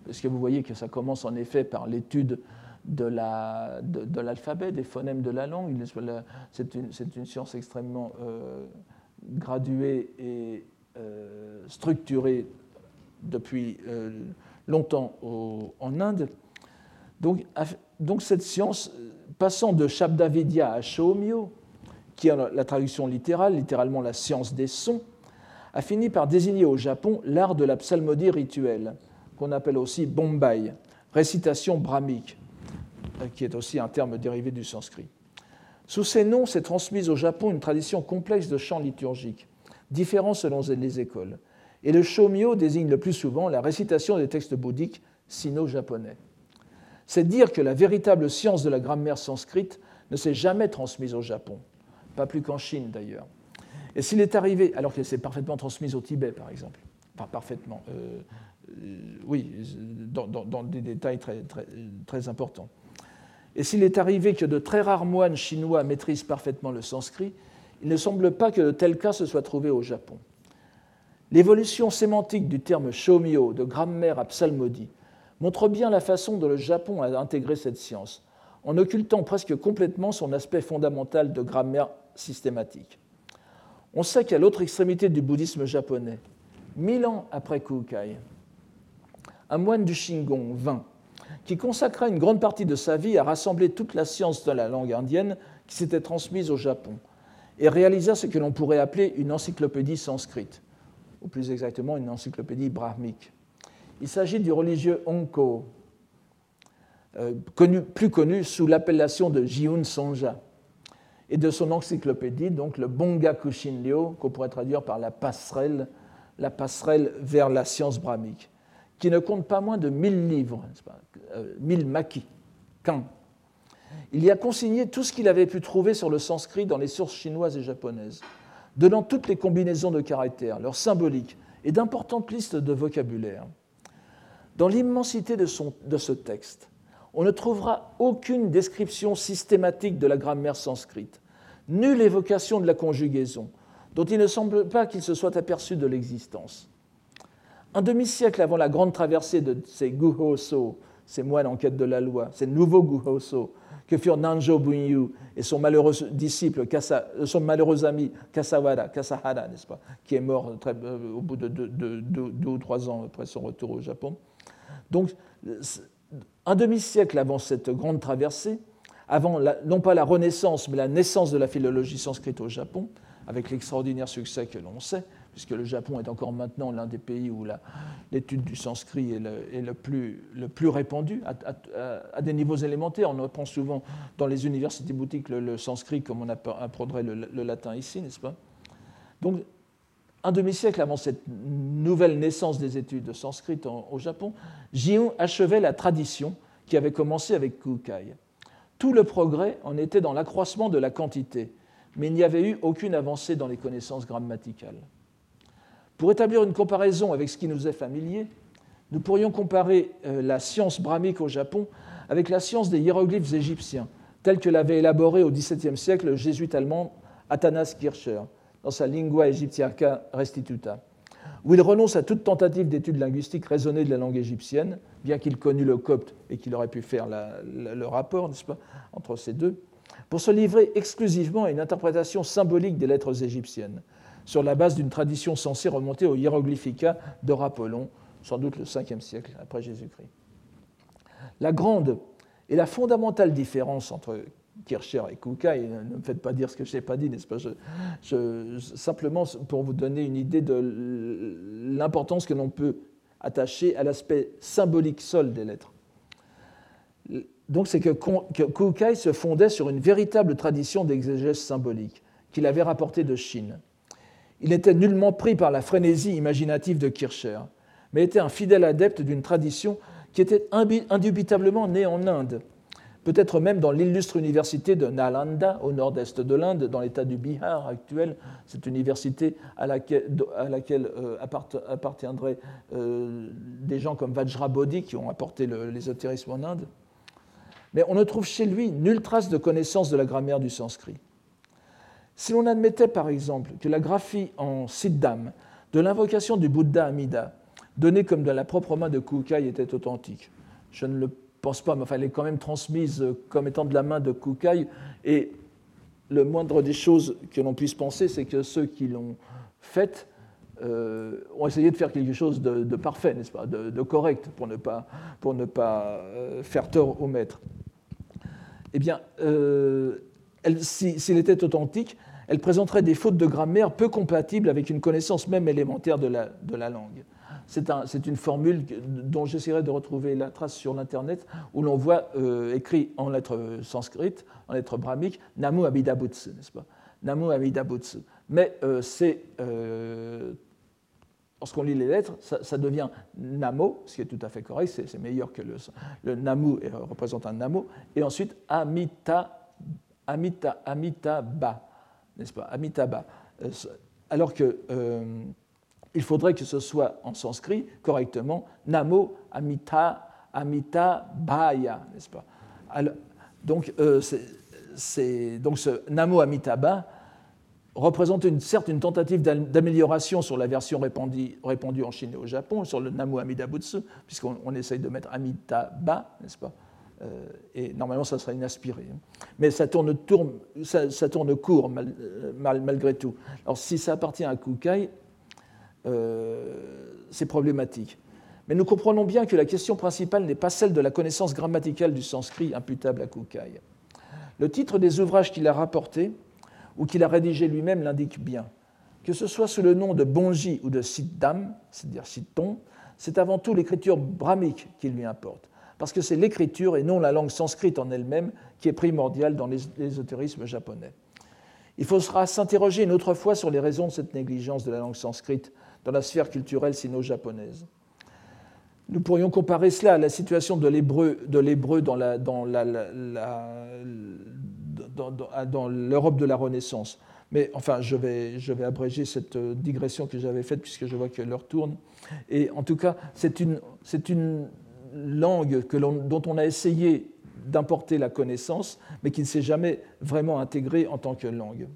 parce que vous voyez que ça commence en effet par l'étude de l'alphabet, des phonèmes de la langue? C'est une, science extrêmement euh, graduée et euh, structurée depuis euh, longtemps en Inde. Donc, cette science, passant de Shabdavidya à Shomyo, qui est la traduction littérale, littéralement la science des sons, a fini par désigner au Japon l'art de la psalmodie rituelle qu'on appelle aussi Bombay, récitation brahmique, euh, qui est aussi un terme dérivé du sanskrit. Sous ces noms s'est transmise au Japon une tradition complexe de chants liturgiques, différents selon les écoles. Et le shomyo désigne le plus souvent la récitation des textes bouddhiques sino-japonais. C'est dire que la véritable science de la grammaire sanscrite ne s'est jamais transmise au Japon, pas plus qu'en Chine d'ailleurs. Et s'il est arrivé, alors qu'elle s'est parfaitement transmise au Tibet par exemple, pas parfaitement, euh, oui, dans, des détails très, très, très importants. Et s'il est arrivé que de très rares moines chinois maîtrisent parfaitement le sanskrit, il ne semble pas que de tels cas se soient trouvés au Japon. L'évolution sémantique du terme shomyo, de grammaire à psalmodie, montre bien la façon dont le Japon a intégré cette science, en occultant presque complètement son aspect fondamental de grammaire systématique. On sait qu'à l'autre extrémité du bouddhisme japonais, mille ans après Kukai, un moine du Shingon vint, qui consacra une grande partie de sa vie à rassembler toute la science de la langue indienne qui s'était transmise au Japon, et réalisa ce que l'on pourrait appeler une encyclopédie sanscrite, ou plus exactement une encyclopédie brahmique. Il s'agit du religieux Onko, euh, plus connu sous l'appellation de Jiun Sonja, et de son encyclopédie, donc le Bongaku Shinryo, qu'on pourrait traduire par la passerelle, la passerelle vers la science brahmique qui ne compte pas moins de 1000 livres, pas, 1000 euh, maquis, qu'un. Il y a consigné tout ce qu'il avait pu trouver sur le sanskrit dans les sources chinoises et japonaises, donnant toutes les combinaisons de caractères, leur symbolique et d'importantes listes de vocabulaire. Dans l'immensité de, de ce texte, on ne trouvera aucune description systématique de la grammaire sanscrite, nulle évocation de la conjugaison, dont il ne semble pas qu'il se soit aperçu de l'existence. Un demi-siècle avant la grande traversée de ces Guhoso, ces moines en quête de la loi, ces nouveaux Guhoso, que furent Nanjo Bunyu et son malheureux disciple, euh, son malheureux ami Kasawara, Kasahara, n'est-ce pas, qui est mort euh, au bout de deux, ou trois ans après son retour au Japon. Donc, un demi-siècle avant cette grande traversée, avant non pas la renaissance, mais la naissance de la philologie sanscrite au Japon, avec l'extraordinaire succès que l'on sait, puisque le Japon est encore maintenant l'un des pays où l'étude du sanskrit est le, plus, le répandu à, des niveaux élémentaires. On apprend souvent dans les universités boutiques le, sanskrit comme on apprendrait le, latin ici, n'est-ce pas? Donc, un demi-siècle avant cette nouvelle naissance des études de sanskrit au Japon, Jion achevait la tradition qui avait commencé avec Kukai. Tout le progrès en était dans l'accroissement de la quantité, mais il n'y avait eu aucune avancée dans les connaissances grammaticales. Pour établir une comparaison avec ce qui nous est familier, nous pourrions comparer euh, la science brahmique au Japon avec la science des hiéroglyphes égyptiens, telle que l'avait élaborée au XVIIe siècle le jésuite allemand Athanas Kircher dans sa Lingua Egyptiaca Restituta, où il renonce à toute tentative d'étude linguistique raisonnée de la langue égyptienne, bien qu'il connût le copte et qu'il aurait pu faire le rapport, n'est-ce pas, entre ces deux, pour se livrer exclusivement à une interprétation symbolique des lettres égyptiennes, sur la base d'une tradition censée remonter au hiéroglyphica de Rapollon, sans doute le 5e siècle après Jésus-Christ. La grande et la fondamentale différence entre Kircher et Kukai, ne me faites pas dire ce que je n'ai pas dit, n'est-ce pas? Simplement pour vous donner une idée de l'importance que l'on peut attacher à l'aspect symbolique seul des lettres. Donc c'est que Kukai se fondait sur une véritable tradition d'exégèse symbolique qu'il avait rapportée de Chine. Il n'était nullement pris par la frénésie imaginative de Kircher, mais était un fidèle adepte d'une tradition qui était indubitablement née en Inde, peut-être même dans l'illustre université de Nalanda, au nord-est de l'Inde, dans l'état du Bihar actuel, cette université à laquelle, euh, appartiendraient euh, des gens comme Vajrabodhi qui ont apporté l'ésotérisme en Inde. Mais on ne trouve chez lui nulle trace de connaissance de la grammaire du sanskrit. Si l'on admettait par exemple que la graphie en siddham de l'invocation du Bouddha Amida, donnée comme de la propre main de Kukai, était authentique, je ne le pense pas, mais enfin, elle est quand même transmise comme étant de la main de Kukai, et le moindre des choses que l'on puisse penser, c'est que ceux qui l'ont faite euh, ont essayé de faire quelque chose de, parfait, n'est-ce pas, de, correct, pour ne pas, pour ne pas euh, faire tort au maître. Eh bien, euh, s'il était authentique, elle présenterait des fautes de grammaire peu compatibles avec une connaissance même élémentaire de la, langue. C'est une formule dont j'essaierai de retrouver la trace sur l'Internet, où l'on voit euh, écrit en lettres sanskrites, en lettres brahmiques, Namu Abhidabutsu, n'est-ce pas Namu Abhidabutsu. Mais euh, c'est. Euh, lorsqu'on lit les lettres, ça, devient Namo, ce qui est tout à fait correct, c'est meilleur que le, le Namu représente un Namo, et ensuite Amita, Amita, Amitabha n'est-ce pas, Amitabha. Euh, alors que euh, il faudrait que ce soit en sanskrit correctement Namo Amita Amitabhaya, n'est-ce pas? Donc, euh, donc ce Namo Amitabha représente certes une tentative d'amélioration sur la version répandue, en Chine et au Japon, sur le Namo Amidabutsu, puisqu'on essaye de mettre Amitabha, n'est-ce pas? Et normalement, ça serait inaspiré. Mais ça tourne, court euh, malgré tout. Alors, si ça appartient à Kukai, euh, c'est problématique. Mais nous comprenons bien que la question principale n'est pas celle de la connaissance grammaticale du sanskrit imputable à Kukai. Le titre des ouvrages qu'il a rapportés ou qu'il a rédigés lui-même l'indique bien. Que ce soit sous le nom de Bonji ou de Siddham, c'est-à-dire Sitton, c'est avant tout l'écriture brahmique qui lui importe parce que c'est l'écriture et non la langue sanscrite en elle-même qui est primordiale dans l'ésotérisme japonais. Il faudra s'interroger une autre fois sur les raisons de cette négligence de la langue sanscrite dans la sphère culturelle sino-japonaise. Nous pourrions comparer cela à la situation de l'hébreu dans l'Europe de la Renaissance. Mais enfin, je vais, abréger cette digression que j'avais faite puisque je vois que l'heure tourne. Et en tout cas, c'est une langue dont on a essayé d'importer la connaissance, mais qui ne s'est jamais vraiment intégrée en tant que langue.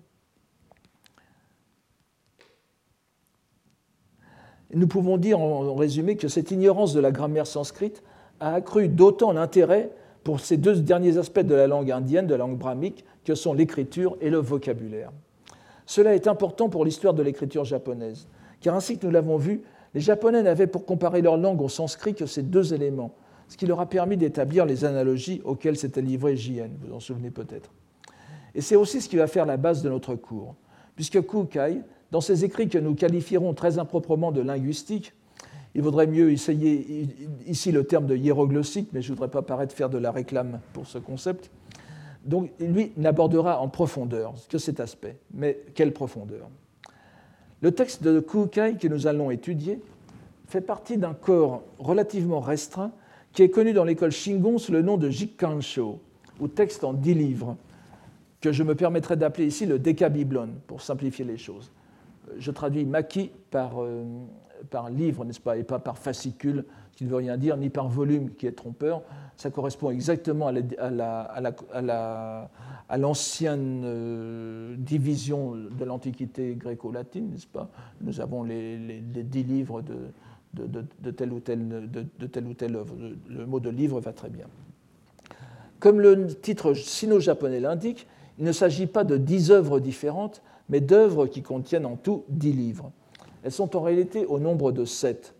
Nous pouvons dire en résumé que cette ignorance de la grammaire sanscrite a accru d'autant l'intérêt pour ces deux derniers aspects de la langue indienne, de la langue brahmique, que sont l'écriture et le vocabulaire. Cela est important pour l'histoire de l'écriture japonaise, car ainsi que nous l'avons vu, les Japonais n'avaient pour comparer leur langue au sanskrit que ces deux éléments, ce qui leur a permis d'établir les analogies auxquelles s'était livré JN, vous vous en souvenez peut-être. Et c'est aussi ce qui va faire la base de notre cours, puisque Kukai Dans ces écrits que nous qualifierons très improprement de linguistiques, il vaudrait mieux essayer ici le terme de hiéroglossique, mais je ne voudrais pas paraître faire de la réclame pour ce concept. Donc lui n'abordera en profondeur que cet aspect. Mais quelle profondeur? Le texte de Kukai que nous allons étudier fait partie d'un corps relativement restreint qui est connu dans l'école Shingon sous le nom de Jikkansho, ou texte en dix livres, que je me permettrai d'appeler ici le Décabiblon, pour simplifier les choses. Je traduis Maki par, euh, par livre, n'est-ce pas, et pas par fascicule, qui ne veut rien dire, ni par volume, qui est trompeur. Ça correspond exactement à l'ancienne division de l'Antiquité gréco-latine, n'est-ce pas? Nous avons les, dix livres de, telle ou telle œuvre. Le mot de livre va très bien. Comme le titre sino-japonais l'indique, il ne s'agit pas de dix œuvres différentes, mais d'œuvres qui contiennent en tout dix livres. Elles sont en réalité au nombre de sept.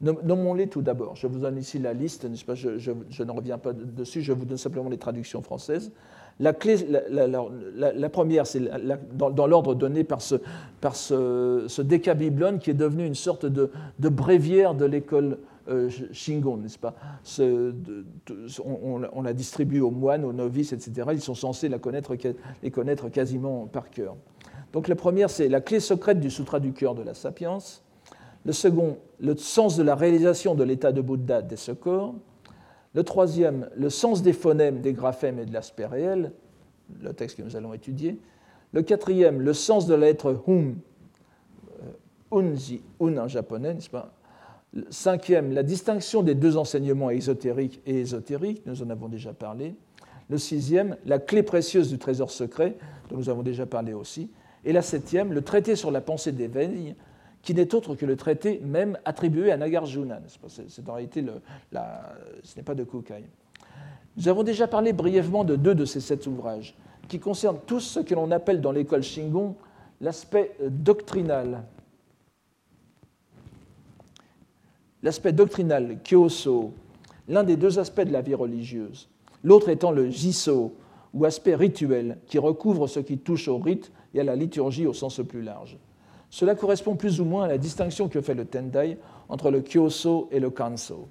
Nommons-les tout d'abord. Je vous donne ici la liste, pas? Je, je, ne reviens pas dessus, je vous donne simplement les traductions françaises. La, clé, la, première, c'est dans, l'ordre donné par ce, par ce, ce décabiblon qui est devenu une sorte de, bréviaire de l'école euh, Shingon, n'est-ce pas? On, on, la distribue aux moines, aux novices, etc. Ils sont censés la connaître, les connaître quasiment par cœur. Donc la première, c'est la clé secrète du Sutra du cœur de la sapience. Le second, le sens de la réalisation de l'état de Bouddha dès ce corps. Le troisième, le sens des phonèmes, des graphèmes et de l'aspect réel, le texte que nous allons étudier. Le quatrième, le sens de la lettre hum, euh, unji, un en japonais, n'est-ce pas? Le Cinquième, la distinction des deux enseignements ésotériques et ésotériques, nous en avons déjà parlé. Le sixième, la clé précieuse du trésor secret, dont nous avons déjà parlé aussi. Et la septième, le traité sur la pensée d'éveil, qui n'est autre que le traité même attribué à Nagarjuna. C'est en réalité le, ce n'est pas de Kukai. Nous avons déjà parlé brièvement de deux de ces sept ouvrages, qui concernent tous ce que l'on appelle dans l'école Shingon l'aspect doctrinal. L'aspect doctrinal, Kyoso, l'un des deux aspects de la vie religieuse, l'autre étant le Jiso, ou aspect rituel, qui recouvre ce qui touche au rite et à la liturgie au sens le plus large. Cela correspond plus ou moins à la distinction que fait le Tendai entre le Kyoso et le Kanso.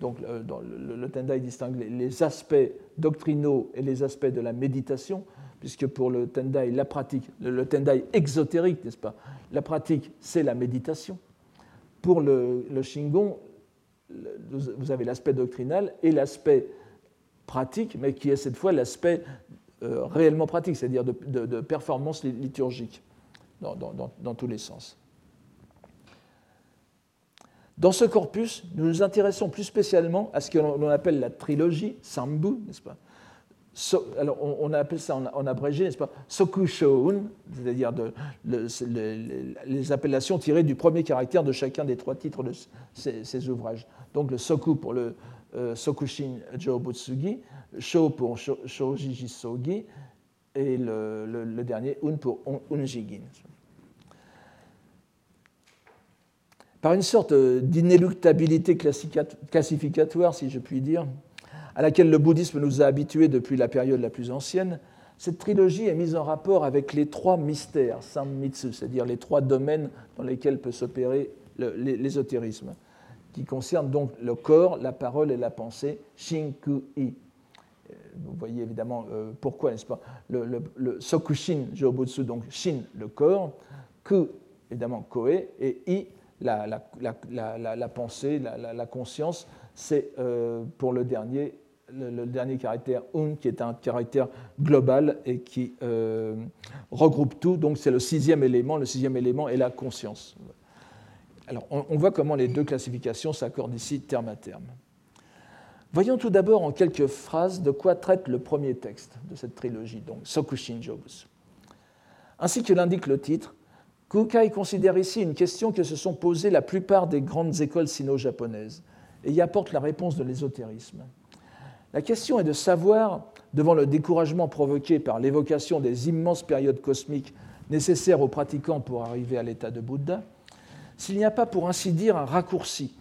Donc le, Tendai distingue les, aspects doctrinaux et les aspects de la méditation, puisque pour le Tendai, la pratique, le, Tendai exotérique, n'est-ce pas? La pratique, c'est la méditation. Pour le, Shingon, vous avez l'aspect doctrinal et l'aspect pratique, mais qui est cette fois l'aspect euh, réellement pratique, c'est-à-dire de, performance liturgique dans, tous les sens. Dans ce corpus, nous nous intéressons plus spécialement à ce que l'on appelle la trilogie, Sambu, n'est-ce pas? Alors, on, appelle ça en, abrégé, n'est-ce pas? Sokushoun, c'est-à-dire les, appellations tirées du premier caractère de chacun des trois titres de ces, ouvrages. Donc le Soku pour le euh, Sokushin Jobutsugi, Sho pour Shojiji Sogi, et le, dernier Un pour Unjigin. Par une sorte d'inéluctabilité classificatoire, si je puis dire, à laquelle le bouddhisme nous a habitués depuis la période la plus ancienne, cette trilogie est mise en rapport avec les trois mystères, Sammitsu, c'est-à-dire les trois domaines dans lesquels peut s'opérer l'ésotérisme, qui concernent donc le corps, la parole et la pensée, Shinku-i. Vous voyez évidemment euh, pourquoi, n'est-ce pas le, Sokushin Jobutsu, donc Shin, le corps, Ku, évidemment, Koe, et I, la, pensée, la, conscience, c'est euh, pour le dernier, le, dernier caractère Un, qui est un caractère global et qui euh, regroupe tout. Donc c'est le sixième élément. Le sixième élément est la conscience. Alors on voit comment les deux classifications s'accordent ici terme à terme. Voyons tout d'abord en quelques phrases de quoi traite le premier texte de cette trilogie, donc Sokushin Jobus. Ainsi que l'indique le titre, Kukai considère ici une question que se sont posées la plupart des grandes écoles sino-japonaises et y apporte la réponse de l'ésotérisme. La question est de savoir, devant le découragement provoqué par l'évocation des immenses périodes cosmiques nécessaires aux pratiquants pour arriver à l'état de Bouddha, s'il n'y a pas pour ainsi dire un raccourci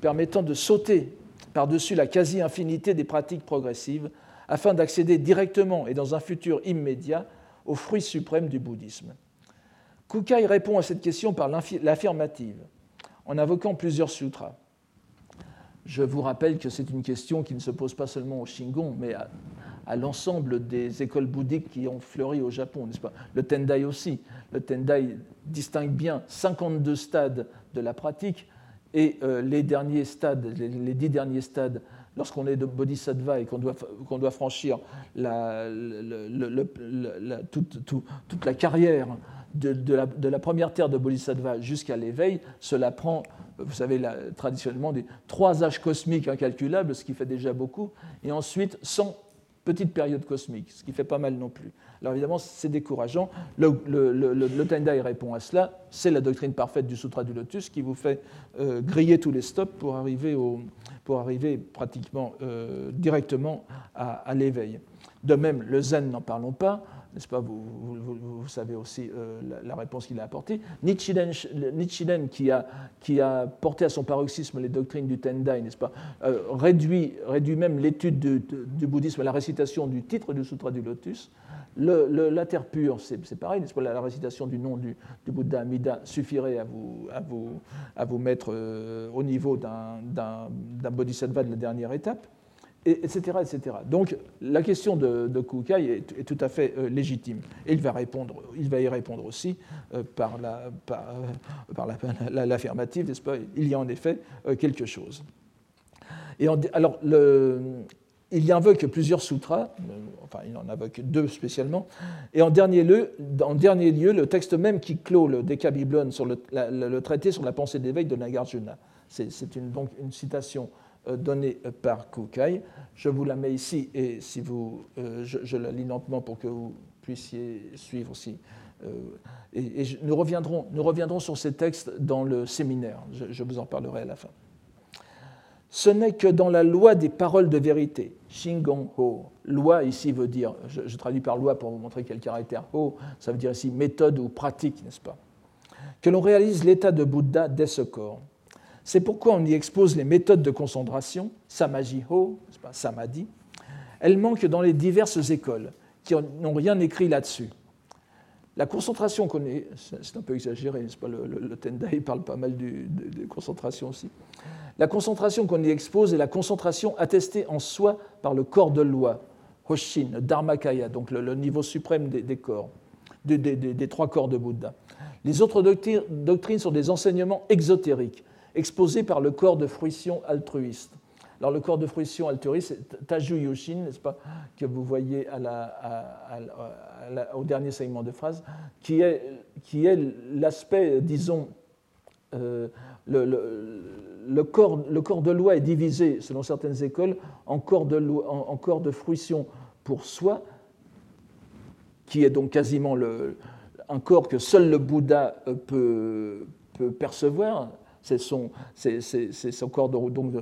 permettant de sauter par-dessus la quasi-infinité des pratiques progressives afin d'accéder directement et dans un futur immédiat au fruit suprême du bouddhisme. Kukai répond à cette question par l'affirmative, en invoquant plusieurs sutras. Je vous rappelle que c'est une question qui ne se pose pas seulement au Shingon, mais à, à l'ensemble des écoles bouddhiques qui ont fleuri au Japon, n'est-ce pas? Le Tendai aussi. Le Tendai distingue bien 52 stades de la pratique et euh, les derniers stades, les, dix derniers stades, lorsqu'on est de bodhisattva et qu'on doit, qu'on doit franchir toute, la carrière de, de, la, de, la, première terre de bodhisattva jusqu'à l'éveil, cela prend, vous savez, traditionnellement, des trois âges cosmiques incalculables, ce qui fait déjà beaucoup, et ensuite 100 petite période cosmique, ce qui fait pas mal non plus. Alors évidemment, c'est décourageant. Le, Tendai répond à cela. C'est la doctrine parfaite du Sutra du Lotus qui vous fait euh, griller tous les stops pour arriver, au, pour arriver pratiquement euh, directement à l'éveil. De même, le Zen, n'en parlons pas n'est-ce pas vous, savez aussi euh, la, réponse qu'il a apportée. Nichiren, qui, a, qui a porté à son paroxysme les doctrines du Tendai, n'est-ce pas, euh, réduit, réduit même l'étude du, bouddhisme à la récitation du titre du Sutra du Lotus. La terre pure, c'est pareil, n'est-ce pas, la, récitation du nom du, Bouddha Amida suffirait à vous, à vous, à vous mettre euh, au niveau d'un bodhisattva de la dernière étape etc., etc. Donc la question de, de Kukai est, tout à fait euh, légitime. Et il va, répondre, il va y répondre aussi euh, par, la, par, euh, par l'affirmative, n'est-ce pas? Il y a en effet quelque chose. Et alors, il y invoque plusieurs sutras, enfin il en invoque deux spécialement, et en dernier lieu, en dernier lieu le texte même qui clôt le Décabiblon sur le, traité sur la pensée d'éveil de Nagarjuna. C'est donc une citation donnée par Kukai. Je vous la mets ici et si vous, euh, je, la lis lentement pour que vous puissiez suivre aussi. Euh, et, nous, reviendrons, nous reviendrons sur ces textes dans le séminaire. Je, vous en parlerai à la fin. Ce n'est que dans la loi des paroles de vérité, Shingon Ho, loi ici veut dire, je, je, traduis par loi pour vous montrer quel caractère Ho, ça veut dire ici méthode ou pratique, n'est-ce pas, que l'on réalise l'état de Bouddha dès ce corps. C'est pourquoi on y expose les méthodes de concentration, Samaji-ho, Samadhi. Elles manquent dans les diverses écoles qui n'ont rien écrit là-dessus. La concentration qu'on est, c'est un peu exagéré, n'est-ce pas le, Tendai <laughs> parle pas mal de, concentration aussi. La concentration qu'on y expose est la concentration attestée en soi par le corps de loi, Hoshin, Dharmakaya, donc le, niveau suprême des, corps, des, trois corps de Bouddha. Les autres doctrines sont des enseignements exotériques exposé par le corps de fruition altruiste. Alors, le corps de fruition altruiste, c'est Taju Yushin, n'est-ce pas, que vous voyez au dernier segment de phrase, qui est, l'aspect, disons, euh, le, corps, le, corps, de loi est divisé, selon certaines écoles, en corps de, loi, en, corps de fruition pour soi, qui est donc quasiment un corps que seul le Bouddha euh, peut percevoir, c'est son, son, corps de donc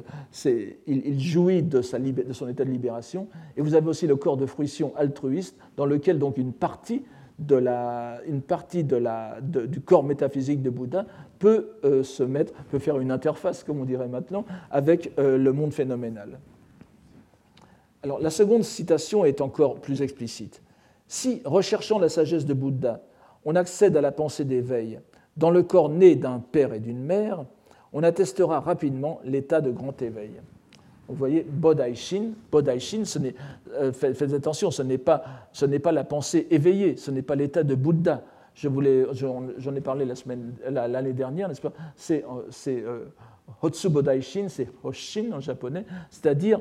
il, il, jouit de, sa, de, son état de libération. Et vous avez aussi le corps de fruition altruiste, dans lequel donc une partie, de la, une partie de la, du corps métaphysique de Bouddha peut euh, se mettre, peut faire une interface, comme on dirait maintenant, avec euh, le monde phénoménal. Alors la seconde citation est encore plus explicite. Si, recherchant la sagesse de Bouddha, on accède à la pensée d'éveil dans le corps né d'un père et d'une mère, on attestera rapidement l'état de grand éveil. Vous voyez, Bodaishin, ce euh, faites, attention, ce n'est pas, pas, la pensée éveillée, ce n'est pas l'état de Bouddha. J'en ai parlé l'année dernière, n'est-ce pas? C'est euh, Hotsu Bodaishin, c'est Hoshin en japonais, c'est-à-dire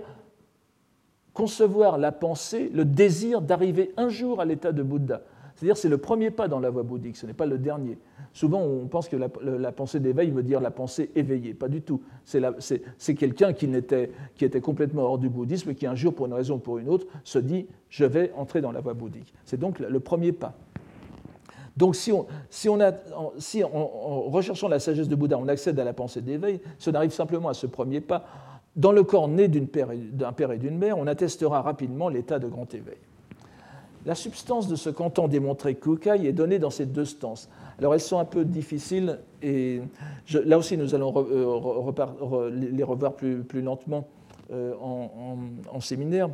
concevoir la pensée, le désir d'arriver un jour à l'état de Bouddha. C'est-à-dire c'est le premier pas dans la voie bouddhique, ce n'est pas le dernier. Souvent, on pense que la, pensée d'éveil veut dire la pensée éveillée. Pas du tout. C'est quelqu'un qui, qui était complètement hors du bouddhisme qui, un jour, pour une raison ou pour une autre, se dit Je vais entrer dans la voie bouddhique. C'est donc le premier pas. Donc, si, on, si, on en recherchant la sagesse de Bouddha, on accède à la pensée d'éveil, si on arrive simplement à ce premier pas, dans le corps né d'un père et d'une mère, on attestera rapidement l'état de grand éveil. La substance de ce qu'entend démontrer Kukai est donnée dans ces deux stances. Alors elles sont un peu difficiles et là aussi nous allons euh, les revoir plus, lentement euh, en, séminaire.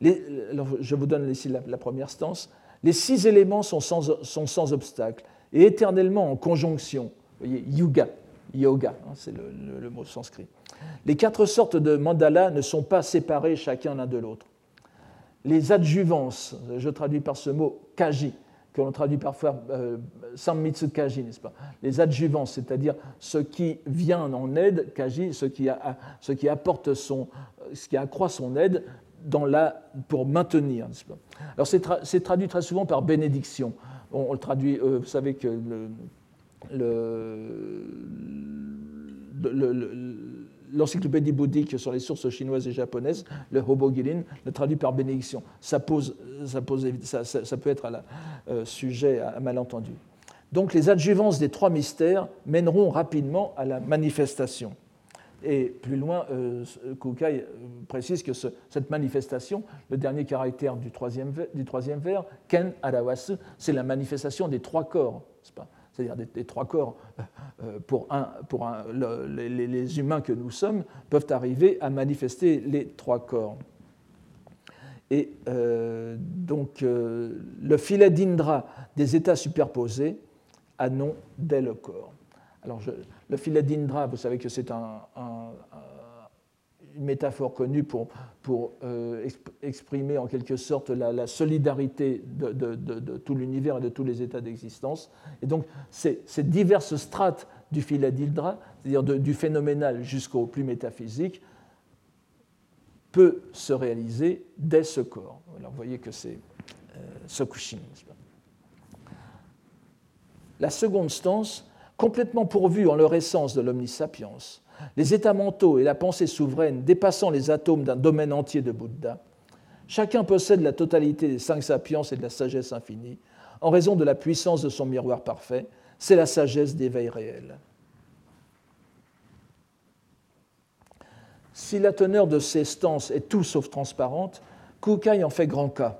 je vous donne ici la, première stance. Les six éléments sont sans, sont sans, obstacle et éternellement en conjonction. Vous voyez, yuga, yoga, hein, c'est le, mot sanskrit. Les quatre sortes de mandalas ne sont pas séparés chacun l'un de l'autre. Les adjuvances, je traduis par ce mot kaji, que l'on traduit parfois euh, sammitsu kaji, n'est-ce pas? Les adjuvances, c'est-à-dire ce qui vient en aide, kaji, ce qui, apporte son, ce qui accroît son aide pour maintenir. Pas? Alors c'est, traduit très souvent par bénédiction. On, le traduit, euh, vous savez que le, l'encyclopédie bouddhique sur les sources chinoises et japonaises, le Hobogilin, le traduit par bénédiction. Ça, peut être euh, sujet à, malentendu. Donc les adjuvances des trois mystères mèneront rapidement à la manifestation. Et plus loin, euh, Kukai euh, précise que cette manifestation, le dernier caractère du troisième, vers, Ken Arawasu, c'est la manifestation des trois corps. C'est-à-dire des, trois corps, euh, pour, un, pour les, humains que nous sommes, peuvent arriver à manifester les trois corps. Et euh, donc, euh, le filet d'Indra des états superposés a nom dès le corps. Alors, le filet d'Indra, vous savez que c'est un, une métaphore connue pour, pour euh, exprimer en quelque sorte la, solidarité de, tout l'univers et de tous les états d'existence. Et donc, ces, diverses strates du d'Hydra, c'est-à-dire du phénoménal jusqu'au plus métaphysique, peut se réaliser dès ce corps. Alors, vous voyez que c'est euh, Sokushin. La seconde stance, complètement pourvue en leur essence de l'omnisapiens, les états mentaux et la pensée souveraine dépassant les atomes d'un domaine entier de Bouddha, chacun possède la totalité des cinq sapiens et de la sagesse infinie, en raison de la puissance de son miroir parfait, c'est la sagesse d'éveil réel. Si la teneur de ces stances est tout sauf transparente, Kukai en fait grand cas.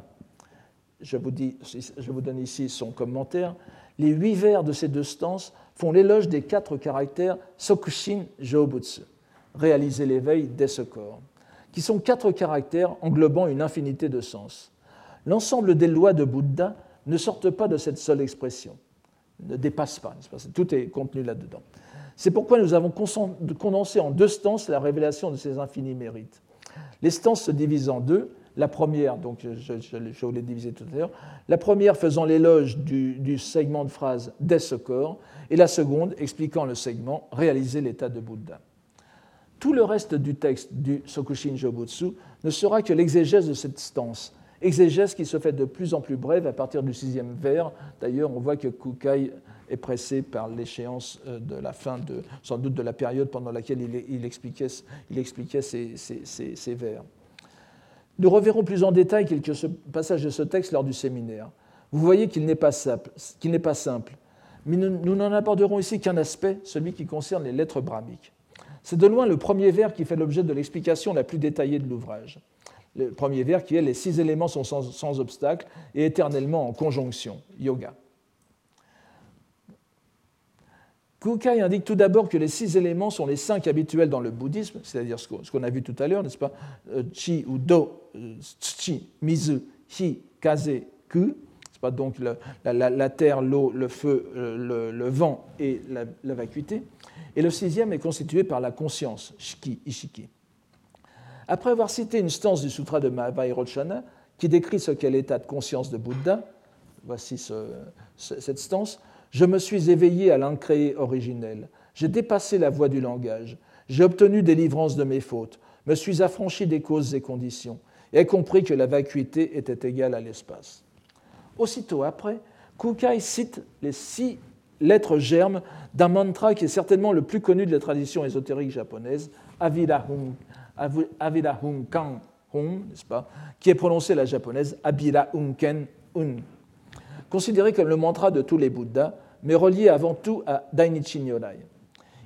Je vous, dis, je vous donne ici son commentaire. Les huit vers de ces deux stances font l'éloge des quatre caractères Sokushin Jōbutsu, réaliser l'éveil dès ce corps, qui sont quatre caractères englobant une infinité de sens. L'ensemble des lois de Bouddha ne sortent pas de cette seule expression, ne dépassent pas, tout est contenu là-dedans. C'est pourquoi nous avons condensé en deux stances la révélation de ces infinis mérites. Les stances se divisent en deux, la première, donc je, vous l'ai divisé tout à l'heure, la première faisant l'éloge du, segment de phrase dès ce et la seconde expliquant le segment réaliser l'état de Bouddha. Tout le reste du texte du Sokushin Jobutsu ne sera que l'exégèse de cette stance, exégèse qui se fait de plus en plus brève à partir du sixième vers. D'ailleurs, on voit que Kukai est pressé par l'échéance euh, de la fin, de, sans doute de la période pendant laquelle il, expliquait, il expliquait ces vers. Nous reverrons plus en détail quelques passages de ce texte lors du séminaire. Vous voyez qu'il n'est pas, simple, mais nous n'en aborderons ici qu'un aspect, celui qui concerne les lettres brahmiques. C'est de loin le premier vers qui fait l'objet de l'explication la plus détaillée de l'ouvrage. Le premier vers qui est les six éléments sont sans, sans obstacle et éternellement en conjonction, yoga. Kukai indique tout d'abord que les six éléments sont les cinq habituels dans le bouddhisme, c'est-à-dire ce qu'on a vu tout à l'heure, n'est-ce pas? Euh, Chi ou Do, euh, Chi, Mizu, Hi, Kaze, Ku, pas donc la, terre, l'eau, le feu, euh, le, vent et la, vacuité. Et le sixième est constitué par la conscience, Shiki, Ishiki. Après avoir cité une stance du Sutra de Mahavairochana qui décrit ce qu'est l'état de conscience de Bouddha, voici cette stance, je me suis éveillé à l'incréé originel. J'ai dépassé la voie du langage. J'ai obtenu délivrance de mes fautes, me suis affranchi des causes et conditions, et ai compris que la vacuité était égale à l'espace. Aussitôt après, Kukai cite les six lettres germes d'un mantra qui est certainement le plus connu de la tradition ésotérique japonaise, Avirahun, Kan n'est-ce pas, qui est prononcé à la japonaise Abira Unken Un. Considéré comme le mantra de tous les Bouddhas, mais relié avant tout à Dainichi Nyorai.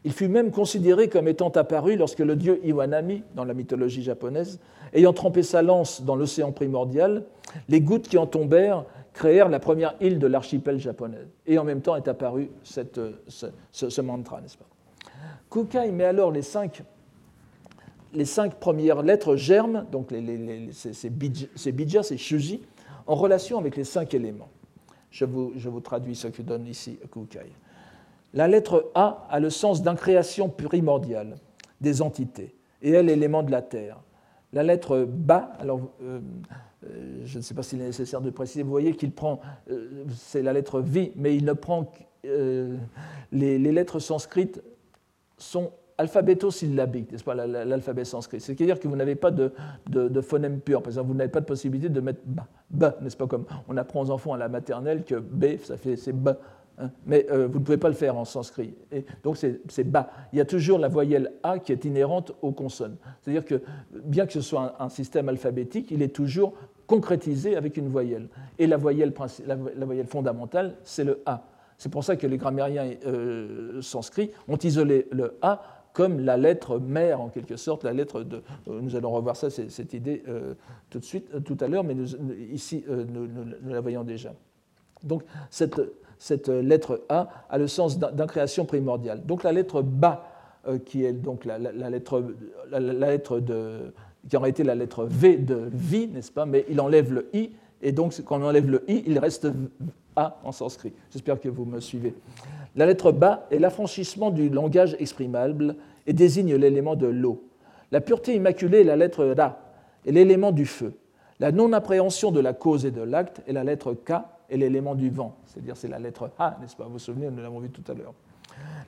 Il fut même considéré comme étant apparu lorsque le dieu Iwanami, dans la mythologie japonaise, ayant trempé sa lance dans l'océan primordial, les gouttes qui en tombèrent créèrent la première île de l'archipel japonais. Et en même temps est apparu cette, ce, mantra, n'est-ce pas? Kukai met alors les cinq, les cinq premières lettres germes, donc les, ces, ces bija, ces shuji, en relation avec les cinq éléments. Je vous, traduis ce que donne ici Kukai. La lettre A a le sens d'incréation primordiale des entités, et est l'élément de la Terre. La lettre B, alors euh, euh, je ne sais pas s'il est nécessaire de préciser, vous voyez qu'il prend, euh, c'est la lettre V, mais il ne prend les, les, lettres sanscrites sont alphabéto-syllabiques, n'est-ce pas, l'alphabet sanskrit. C'est-à-dire que vous n'avez pas de, de, phonème pur. Par exemple, vous n'avez pas de possibilité de mettre B, B n'est-ce pas, comme on apprend aux enfants à la maternelle que B, ça fait, c'est B. Hein. mais euh, vous ne pouvez pas le faire en sanskrit. Et donc c'est bas. Il y a toujours la voyelle A qui est inhérente aux consonnes. C'est-à-dire que bien que ce soit un, système alphabétique, il est toujours concrétisé avec une voyelle. Et la voyelle, la, voyelle fondamentale, c'est le A. C'est pour ça que les grammairiens euh, sanscrits ont isolé le A comme la lettre mère en quelque sorte, la lettre de. Euh, nous allons revoir ça, cette idée tout de suite, tout à l'heure, mais ici nous, la voyons déjà. Donc cette, cette lettre A a le sens d'incréation primordiale. Donc la lettre Ba, euh, qui est donc la, lettre, la, lettre de, qui aurait été la lettre V de vie, n'est-ce pas Mais il enlève le I, et donc quand on enlève le I, il reste A en sanskrit. J'espère que vous me suivez. La lettre Ba est l'affranchissement du langage exprimable et désigne l'élément de l'eau. La pureté immaculée est la lettre Ra, et l'élément du feu. La non-appréhension de la cause et de l'acte est la lettre K, et l'élément du vent, c'est-à-dire c'est la lettre A, n'est-ce pas? Vous vous souvenez, nous l'avons vu tout à l'heure.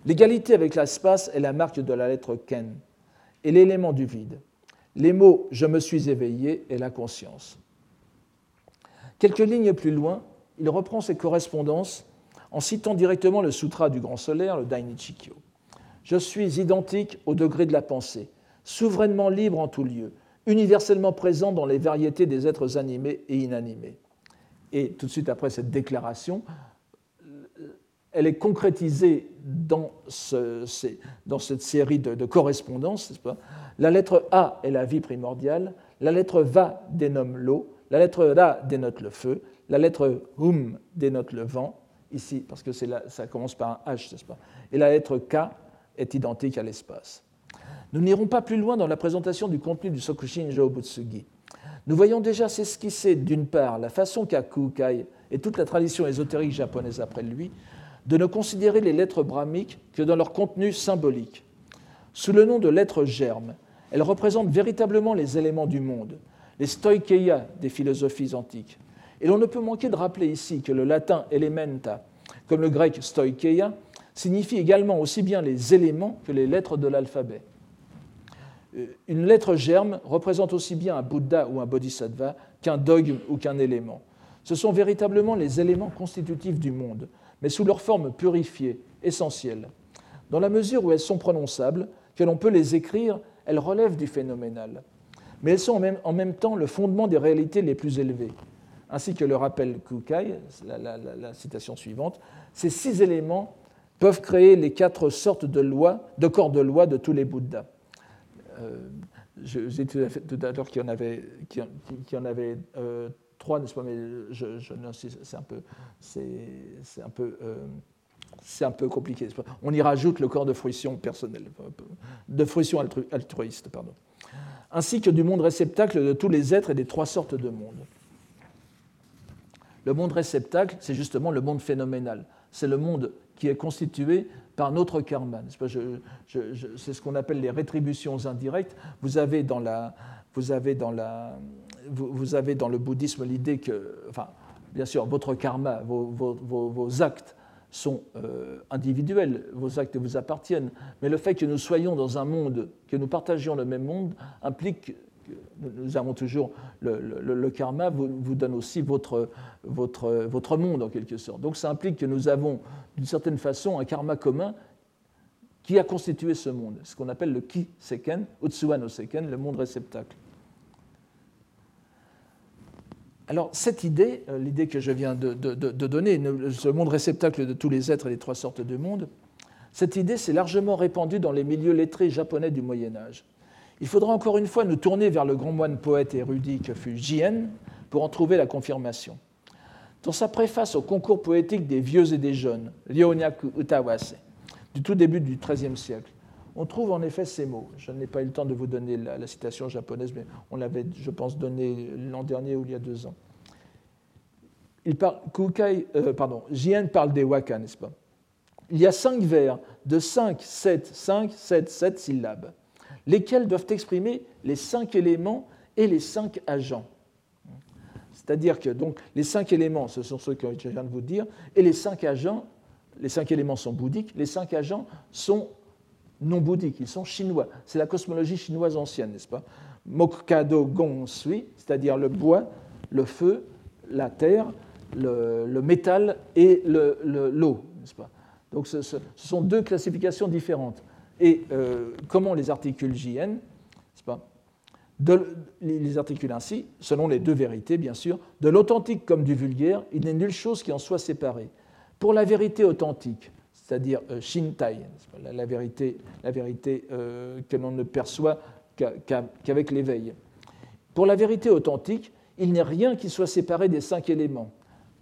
L'égalité avec l'espace est la marque de la lettre Ken et l'élément du vide. Les mots je me suis éveillé et la conscience. Quelques lignes plus loin, il reprend ses correspondances en citant directement le sutra du grand solaire, le Dainichikyo. Je suis identique au degré de la pensée, souverainement libre en tout lieu, universellement présent dans les variétés des êtres animés et inanimés. Et tout de suite après cette déclaration, elle est concrétisée dans, cette série de, correspondances. La lettre A est la vie primordiale, la lettre Va dénomme l'eau, la lettre Ra dénote le feu, la lettre Hum dénote le vent, ici, parce que ça commence par un H, pas? Et la lettre K est identique à l'espace. Nous n'irons pas plus loin dans la présentation du contenu du Sokushin Butsugi. Nous voyons déjà s'esquisser d'une part la façon qu'a Kukai et toute la tradition ésotérique japonaise après lui de ne considérer les lettres brahmiques que dans leur contenu symbolique. Sous le nom de lettres germes, elles représentent véritablement les éléments du monde, les stoikeia des philosophies antiques. Et l'on ne peut manquer de rappeler ici que le latin elementa, comme le grec stoikeia, signifie également aussi bien les éléments que les lettres de l'alphabet. Euh, une lettre germe représente aussi bien un Bouddha ou un Bodhisattva qu'un dogme ou qu'un élément. Ce sont véritablement les éléments constitutifs du monde, mais sous leur forme purifiée, essentielle. Dans la mesure où elles sont prononçables, que l'on peut les écrire, elles relèvent du phénoménal. Mais elles sont en même, temps le fondement des réalités les plus élevées. Ainsi que le rappelle Kukai, la, citation suivante, ces six éléments peuvent créer les quatre sortes de lois, de corps de loi de tous les Bouddhas. Euh, j'ai tout à l'heure qu'il y en avait, euh, trois, n'est-ce pas Mais je, c'est un peu, c'est euh, un peu compliqué. On y rajoute le corps de fruition personnelle, de fruition altruiste, pardon, ainsi que du monde réceptacle de tous les êtres et des trois sortes de mondes. Le monde réceptacle, c'est justement le monde phénoménal. C'est le monde qui est constitué par notre karma. C'est ce qu'on appelle les rétributions indirectes. Vous avez dans, la, vous avez dans, la, vous, avez dans le bouddhisme l'idée que, enfin, bien sûr, votre karma, vos, actes sont euh, individuels, vos actes vous appartiennent, mais le fait que nous soyons dans un monde, que nous partagions le même monde, implique nous avons toujours le, karma, vous, vous, donne aussi votre, votre, votre monde en quelque sorte. Donc ça implique que nous avons d'une certaine façon un karma commun qui a constitué ce monde, ce qu'on appelle le ki seken, utsuwa no seken, le monde réceptacle. Alors cette idée, euh, l'idée que je viens de, de, de, donner, ce monde réceptacle de tous les êtres et les trois sortes de mondes, cette idée s'est largement répandue dans les milieux lettrés japonais du Moyen Âge. Il faudra encore une fois nous tourner vers le grand moine poète érudit que fut Jien pour en trouver la confirmation. Dans sa préface au concours poétique des vieux et des jeunes, Ryonyaku Utawase, du tout début du XIIIe siècle, on trouve en effet ces mots. Je n'ai pas eu le temps de vous donner la, citation japonaise, mais on l'avait, je pense, donnée l'an dernier ou il y a deux ans. il parle, euh, Jien parle des waka, n'est-ce pas? Il y a cinq vers de 5, 7, 5, 7, 7 syllabes, lesquels doivent exprimer les cinq éléments et les cinq agents. C'est-à-dire que donc, les cinq éléments, ce sont ceux que je viens de vous dire, et les cinq agents, les cinq éléments sont bouddhiques, les cinq agents sont non bouddhiques, ils sont chinois. C'est la cosmologie chinoise ancienne, n'est-ce pas? Mokado Gong Sui, c'est-à-dire le bois, le feu, la terre, le, métal et l'eau, le, n'est-ce pas? Donc ce, sont deux classifications différentes. Et euh, comment les articule JN pas les articule ainsi, selon les deux vérités, bien sûr, de l'authentique comme du vulgaire, il n'est nulle chose qui en soit séparée. Pour la vérité authentique, c'est-à-dire euh, Shintai, la, vérité, la vérité euh, que l'on ne perçoit qu'avec l'éveil. Pour la vérité authentique, il n'est rien qui soit séparé des cinq éléments.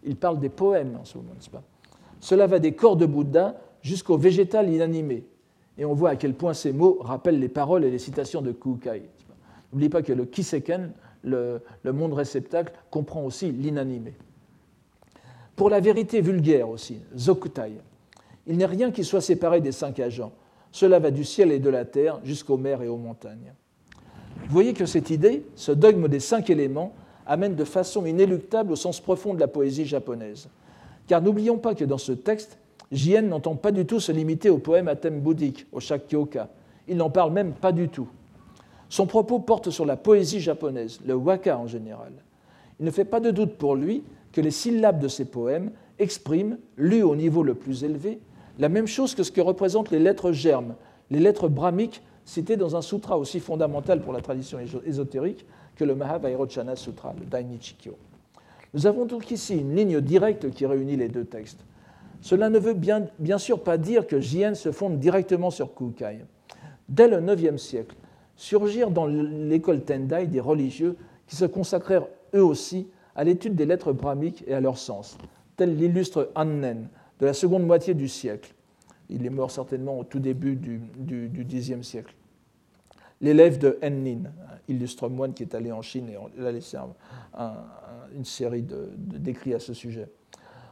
Il parle des poèmes en ce moment, n'est-ce pas? Cela va des corps de Bouddha jusqu'au végétal inanimé. Et on voit à quel point ces mots rappellent les paroles et les citations de Kukai. N'oubliez pas que le kiseken, le, le monde réceptacle, comprend aussi l'inanimé. Pour la vérité vulgaire aussi, zokutai, il n'est rien qui soit séparé des cinq agents. Cela va du ciel et de la terre jusqu'aux mers et aux montagnes. Vous voyez que cette idée, ce dogme des cinq éléments, amène de façon inéluctable au sens profond de la poésie japonaise. Car n'oublions pas que dans ce texte, Jien n'entend pas du tout se limiter au poème à thème bouddhique, au Shakyoka. Il n'en parle même pas du tout. Son propos porte sur la poésie japonaise, le waka en général. Il ne fait pas de doute pour lui que les syllabes de ses poèmes expriment, lues au niveau le plus élevé, la même chose que ce que représentent les lettres germes, les lettres brahmiques citées dans un sutra aussi fondamental pour la tradition ésotérique que le Mahavairochana Sutra, le Dainichikyo. Nous avons donc ici une ligne directe qui réunit les deux textes. Cela ne veut bien, sûr pas dire que Jien se fonde directement sur Kukai. Dès le IXe siècle, surgirent dans l'école Tendai des religieux qui se consacrèrent eux aussi à l'étude des lettres brahmiques et à leur sens, tel l'illustre Annen de la seconde moitié du siècle. Il est mort certainement au tout début du, Xe siècle l'élève de Enlin, illustre moine qui est allé en Chine et a laissé une série d'écrits à ce sujet.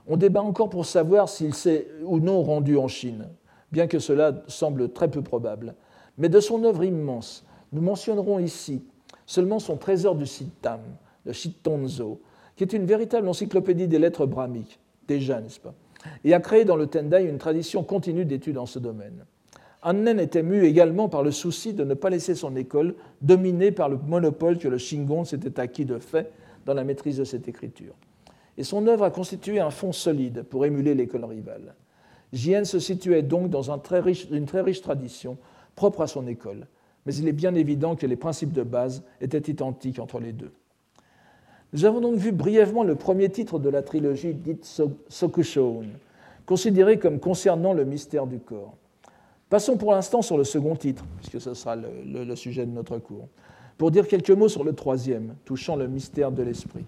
On débat encore pour savoir s'il s'est ou non rendu en Chine, bien que cela semble très peu probable. Mais de son œuvre immense, nous mentionnerons ici seulement son trésor du Sittam, le Shittonzo, qui est une véritable encyclopédie des lettres brahmiques, déjà, n'est-ce pas, et a créé dans le Tendai une tradition continue d'études en ce domaine. Annen était mu également par le souci de ne pas laisser son école dominée par le monopole que le Shingon s'était acquis de fait dans la maîtrise de cette écriture. Et son œuvre a constitué un fond solide pour émuler l'école rivale. Jien se situait donc dans une très riche tradition propre à son école, mais il est bien évident que les principes de base étaient identiques entre les deux. Nous avons donc vu brièvement le premier titre de la trilogie dite Sokushoun, considéré comme concernant le mystère du corps. Passons pour l'instant sur le second titre, puisque ce sera le, sujet de notre cours, pour dire quelques mots sur le troisième, touchant le mystère de l'esprit.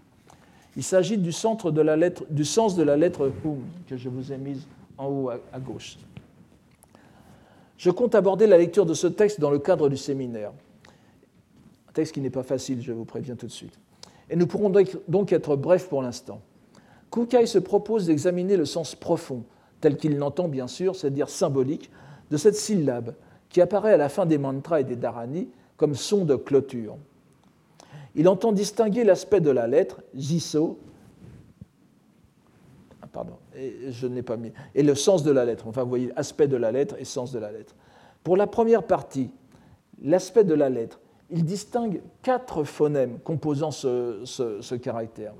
Il s'agit du, centre de la lettre, du sens de la lettre Hum, que je vous ai mise en haut à, gauche. Je compte aborder la lecture de ce texte dans le cadre du séminaire. Un texte qui n'est pas facile, je vous préviens tout de suite. Et nous pourrons donc être brefs pour l'instant. Kukai se propose d'examiner le sens profond, tel qu'il l'entend bien sûr, c'est-à-dire symbolique, de cette syllabe qui apparaît à la fin des mantras et des dharani comme son de clôture. Il entend distinguer l'aspect de la lettre, jiso, ah, pardon, et je n'ai pas mis, et le sens de la lettre. Enfin, vous voyez, aspect de la lettre et sens de la lettre. Pour la première partie, l'aspect de la lettre, il distingue quatre phonèmes composant ce, caractère.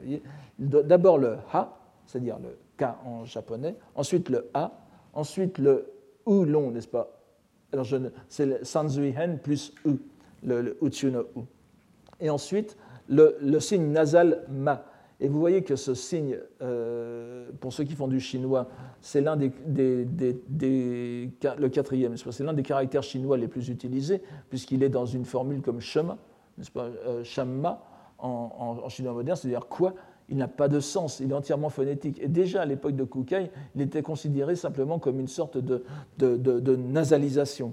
D'abord le ha, c'est-à-dire le k en japonais, ensuite le a, ensuite le ou long, n'est-ce pas? Alors, c'est le sanzuihen plus u, le, le u. Et ensuite, le, signe nasal ma. Et vous voyez que ce signe, euh, pour ceux qui font du chinois, c'est l'un des, le quatrième, c'est l'un des caractères chinois les plus utilisés, puisqu'il est dans une formule comme shema, n'est-ce pas, euh, en, chinois moderne, c'est-à-dire quoi? Il n'a pas de sens, il est entièrement phonétique. Et déjà à l'époque de Kukai, il était considéré simplement comme une sorte de, nasalisation.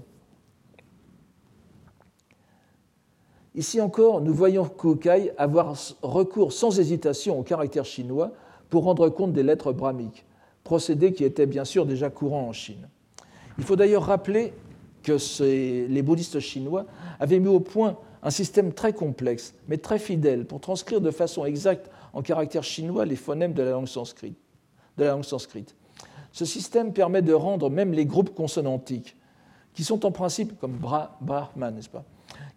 Ici encore, nous voyons Kukai avoir recours sans hésitation au caractère chinois pour rendre compte des lettres brahmiques, procédé qui était bien sûr déjà courant en Chine. Il faut d'ailleurs rappeler que les bouddhistes chinois avaient mis au point un système très complexe, mais très fidèle, pour transcrire de façon exacte en caractère chinois les phonèmes de la langue sanscrite. De la. Ce système permet de rendre même les groupes consonantiques, qui sont en principe, comme bra, brahman, n'est-ce pas,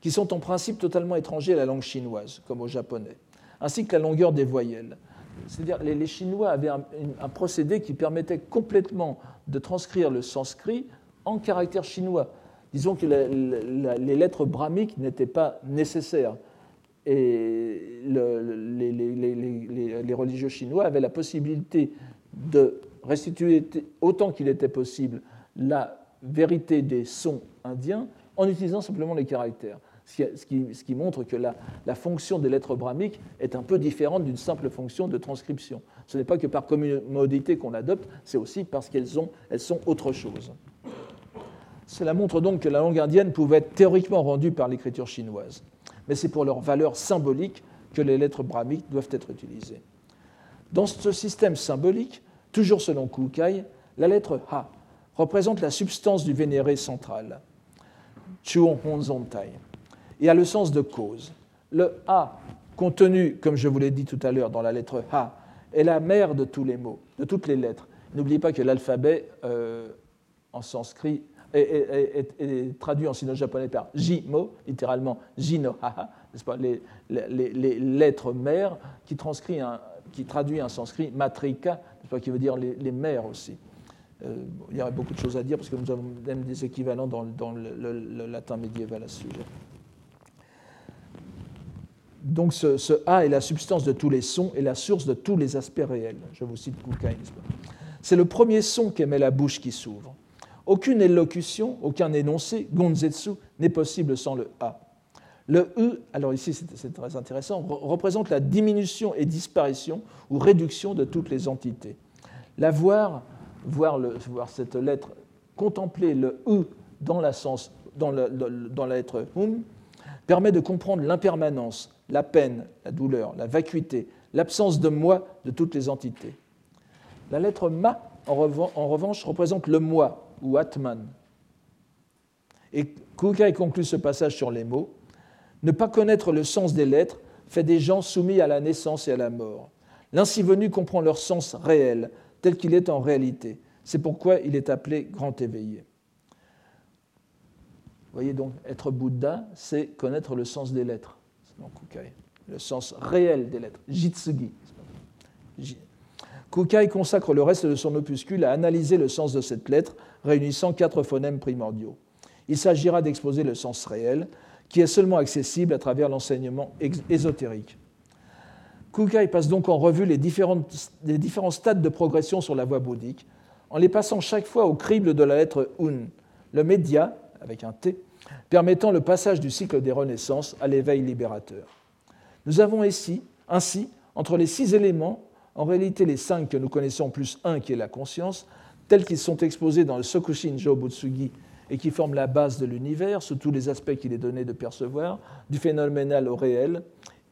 qui sont en principe totalement étrangers à la langue chinoise, comme au japonais, ainsi que la longueur des voyelles. C'est-à-dire les, Chinois avaient un, procédé qui permettait complètement de transcrire le sanskrit en caractère chinois. Disons que les lettres brahmiques n'étaient pas nécessaires. Et le, les, les, les, religieux chinois avaient la possibilité de restituer autant qu'il était possible la vérité des sons indiens en utilisant simplement les caractères ce qui, montre que la, fonction des lettres brahmiques est un peu différente d'une simple fonction de transcription. Ce n'est pas que par commodité qu'on l'adopte, c'est aussi parce qu'elles elles sont autre chose. Cela montre donc que la langue indienne pouvait être théoriquement rendue par l'écriture chinoise, mais c'est pour leur valeur symbolique que les lettres brahmiques doivent être utilisées. Dans ce système symbolique, toujours selon Kukai, la lettre Ha représente la substance du vénéré central, Chuon Honzontai et a le sens de cause. Le A, contenu, comme je vous l'ai dit tout à l'heure, dans la lettre A, est la mère de tous les mots, de toutes les lettres. N'oubliez pas que l'alphabet euh, en sanskrit est, traduit en sino-japonais par Jimo, littéralement Jino Haha, n'est-ce pas, les, lettres mères qui, un, traduit en sanskrit matrika, pas, qui veut dire les, mères aussi. Euh, il y aurait beaucoup de choses à dire parce que nous avons même des équivalents dans, le, latin médiéval à ce sujet. Donc ce, A est la substance de tous les sons et la source de tous les aspects réels. Je vous cite Kukai. C'est le premier son qu'émet la bouche qui s'ouvre. Aucune élocution, aucun énoncé, gonzetsu, n'est possible sans le A. Le E, alors ici c'est très intéressant, représente la diminution et disparition ou réduction de toutes les entités. La voir, cette lettre, contempler le E dans la, dans, lettre hum, permet de comprendre l'impermanence, la peine, la douleur, la vacuité, l'absence de moi de toutes les entités. La lettre Ma, en, revanche, représente le moi ou Atman. Et Kukai conclut ce passage sur les mots Ne pas connaître le sens des lettres fait des gens soumis à la naissance et à la mort. L'ainsi venu comprend leur sens réel, tel qu'il est en réalité. C'est pourquoi il est appelé grand éveillé. Vous voyez donc, être Bouddha, c'est connaître le sens des lettres Kukai, le sens réel des lettres, jitsugi. Kukai consacre le reste de son opuscule à analyser le sens de cette lettre, réunissant quatre phonèmes primordiaux. Il s'agira d'exposer le sens réel, qui est seulement accessible à travers l'enseignement ésotérique. Kukai passe donc en revue les, les différents stades de progression sur la voie bouddhique, en les passant chaque fois au crible de la lettre Un, le média, avec un T, permettant le passage du cycle des renaissances à l'éveil libérateur. Nous avons ici, ainsi, entre les six éléments, en réalité les cinq que nous connaissons plus un qui est la conscience, tels qu'ils sont exposés dans le Sokushin Jobutsugi et qui forment la base de l'univers sous tous les aspects qu'il est donné de percevoir, du phénoménal au réel,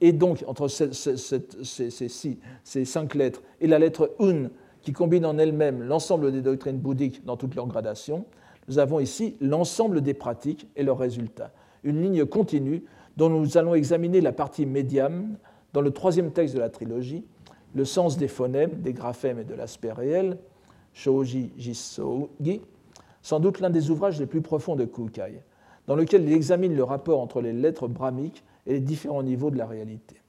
et donc entre ces, cinq lettres et la lettre Un qui combine en elle-même l'ensemble des doctrines bouddhiques dans toutes leurs gradations, nous avons ici l'ensemble des pratiques et leurs résultats, une ligne continue dont nous allons examiner la partie médium dans le troisième texte de la trilogie, le sens des phonèmes, des graphèmes et de l'aspect réel, Shoji Jisogi, sans doute l'un des ouvrages les plus profonds de Kukai, dans lequel il examine le rapport entre les lettres brahmiques et les différents niveaux de la réalité.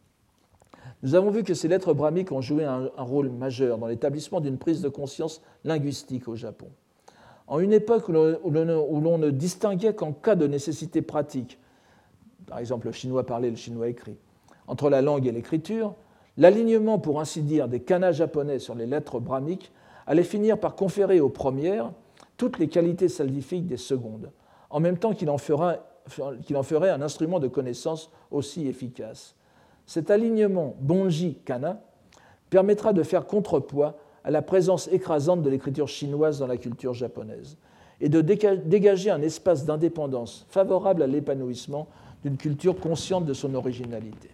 Nous avons vu que ces lettres brahmiques ont joué un, rôle majeur dans l'établissement d'une prise de conscience linguistique au Japon. En une époque où l'on ne distinguait qu'en cas de nécessité pratique, par exemple le chinois parlé, le chinois écrit, entre la langue et l'écriture, l'alignement, pour ainsi dire, des kanas japonais sur les lettres brahmiques allait finir par conférer aux premières toutes les qualités salvifiques des secondes, en même temps qu'il en, en, ferait un instrument de connaissance aussi efficace. Cet alignement bonji-kana permettra de faire contrepoids à la présence écrasante de l'écriture chinoise dans la culture japonaise et de dégager un espace d'indépendance favorable à l'épanouissement d'une culture consciente de son originalité.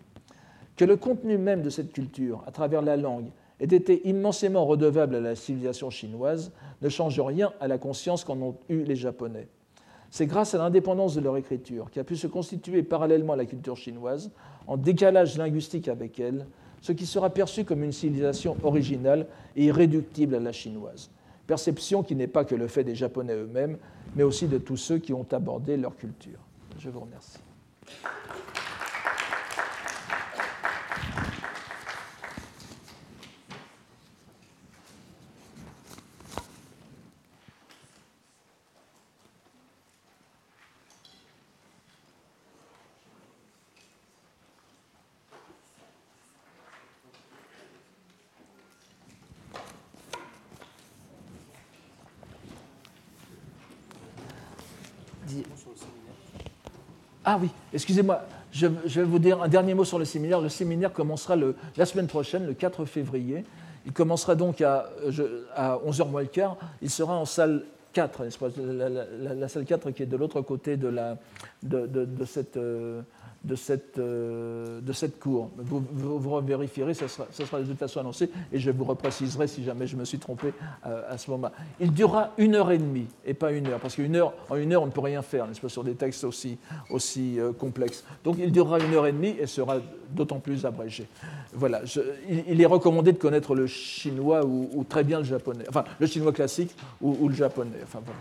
Que le contenu même de cette culture, à travers la langue ait été immensément redevable à la civilisation chinoise ne change rien à la conscience qu'en ont eu les Japonais. C'est grâce à l'indépendance de leur écriture, qui a pu se constituer parallèlement à la culture chinoise, en décalage linguistique avec elle, ce qui sera perçu comme une civilisation originale et irréductible à la chinoise. Perception qui n'est pas que le fait des Japonais eux-mêmes, mais aussi de tous ceux qui ont abordé leur culture. Je vous remercie. Ah oui, excusez-moi, je, vais vous dire un dernier mot sur le séminaire. Le séminaire commencera la semaine prochaine, le 4 février. Il commencera donc à, 11h moins le quart. Il sera en salle 4, la, salle 4 qui est de l'autre côté de, cette, euh, de cette, euh, de cette cour. Vous, vous, vérifierez, ça sera, ça sera, de toute façon annoncé, et je vous repréciserai si jamais je me suis trompé euh, à ce moment. Il durera une heure et demie, et pas une heure, parce qu'en heure, en une heure, on ne peut rien faire, n'est-ce pas, sur des textes aussi, aussi euh, complexes. Donc il durera une heure et demie et sera d'autant plus abrégé. Voilà, il, est recommandé de connaître le chinois ou, très bien le japonais, enfin le chinois classique ou, ou le japonais. Enfin, voilà,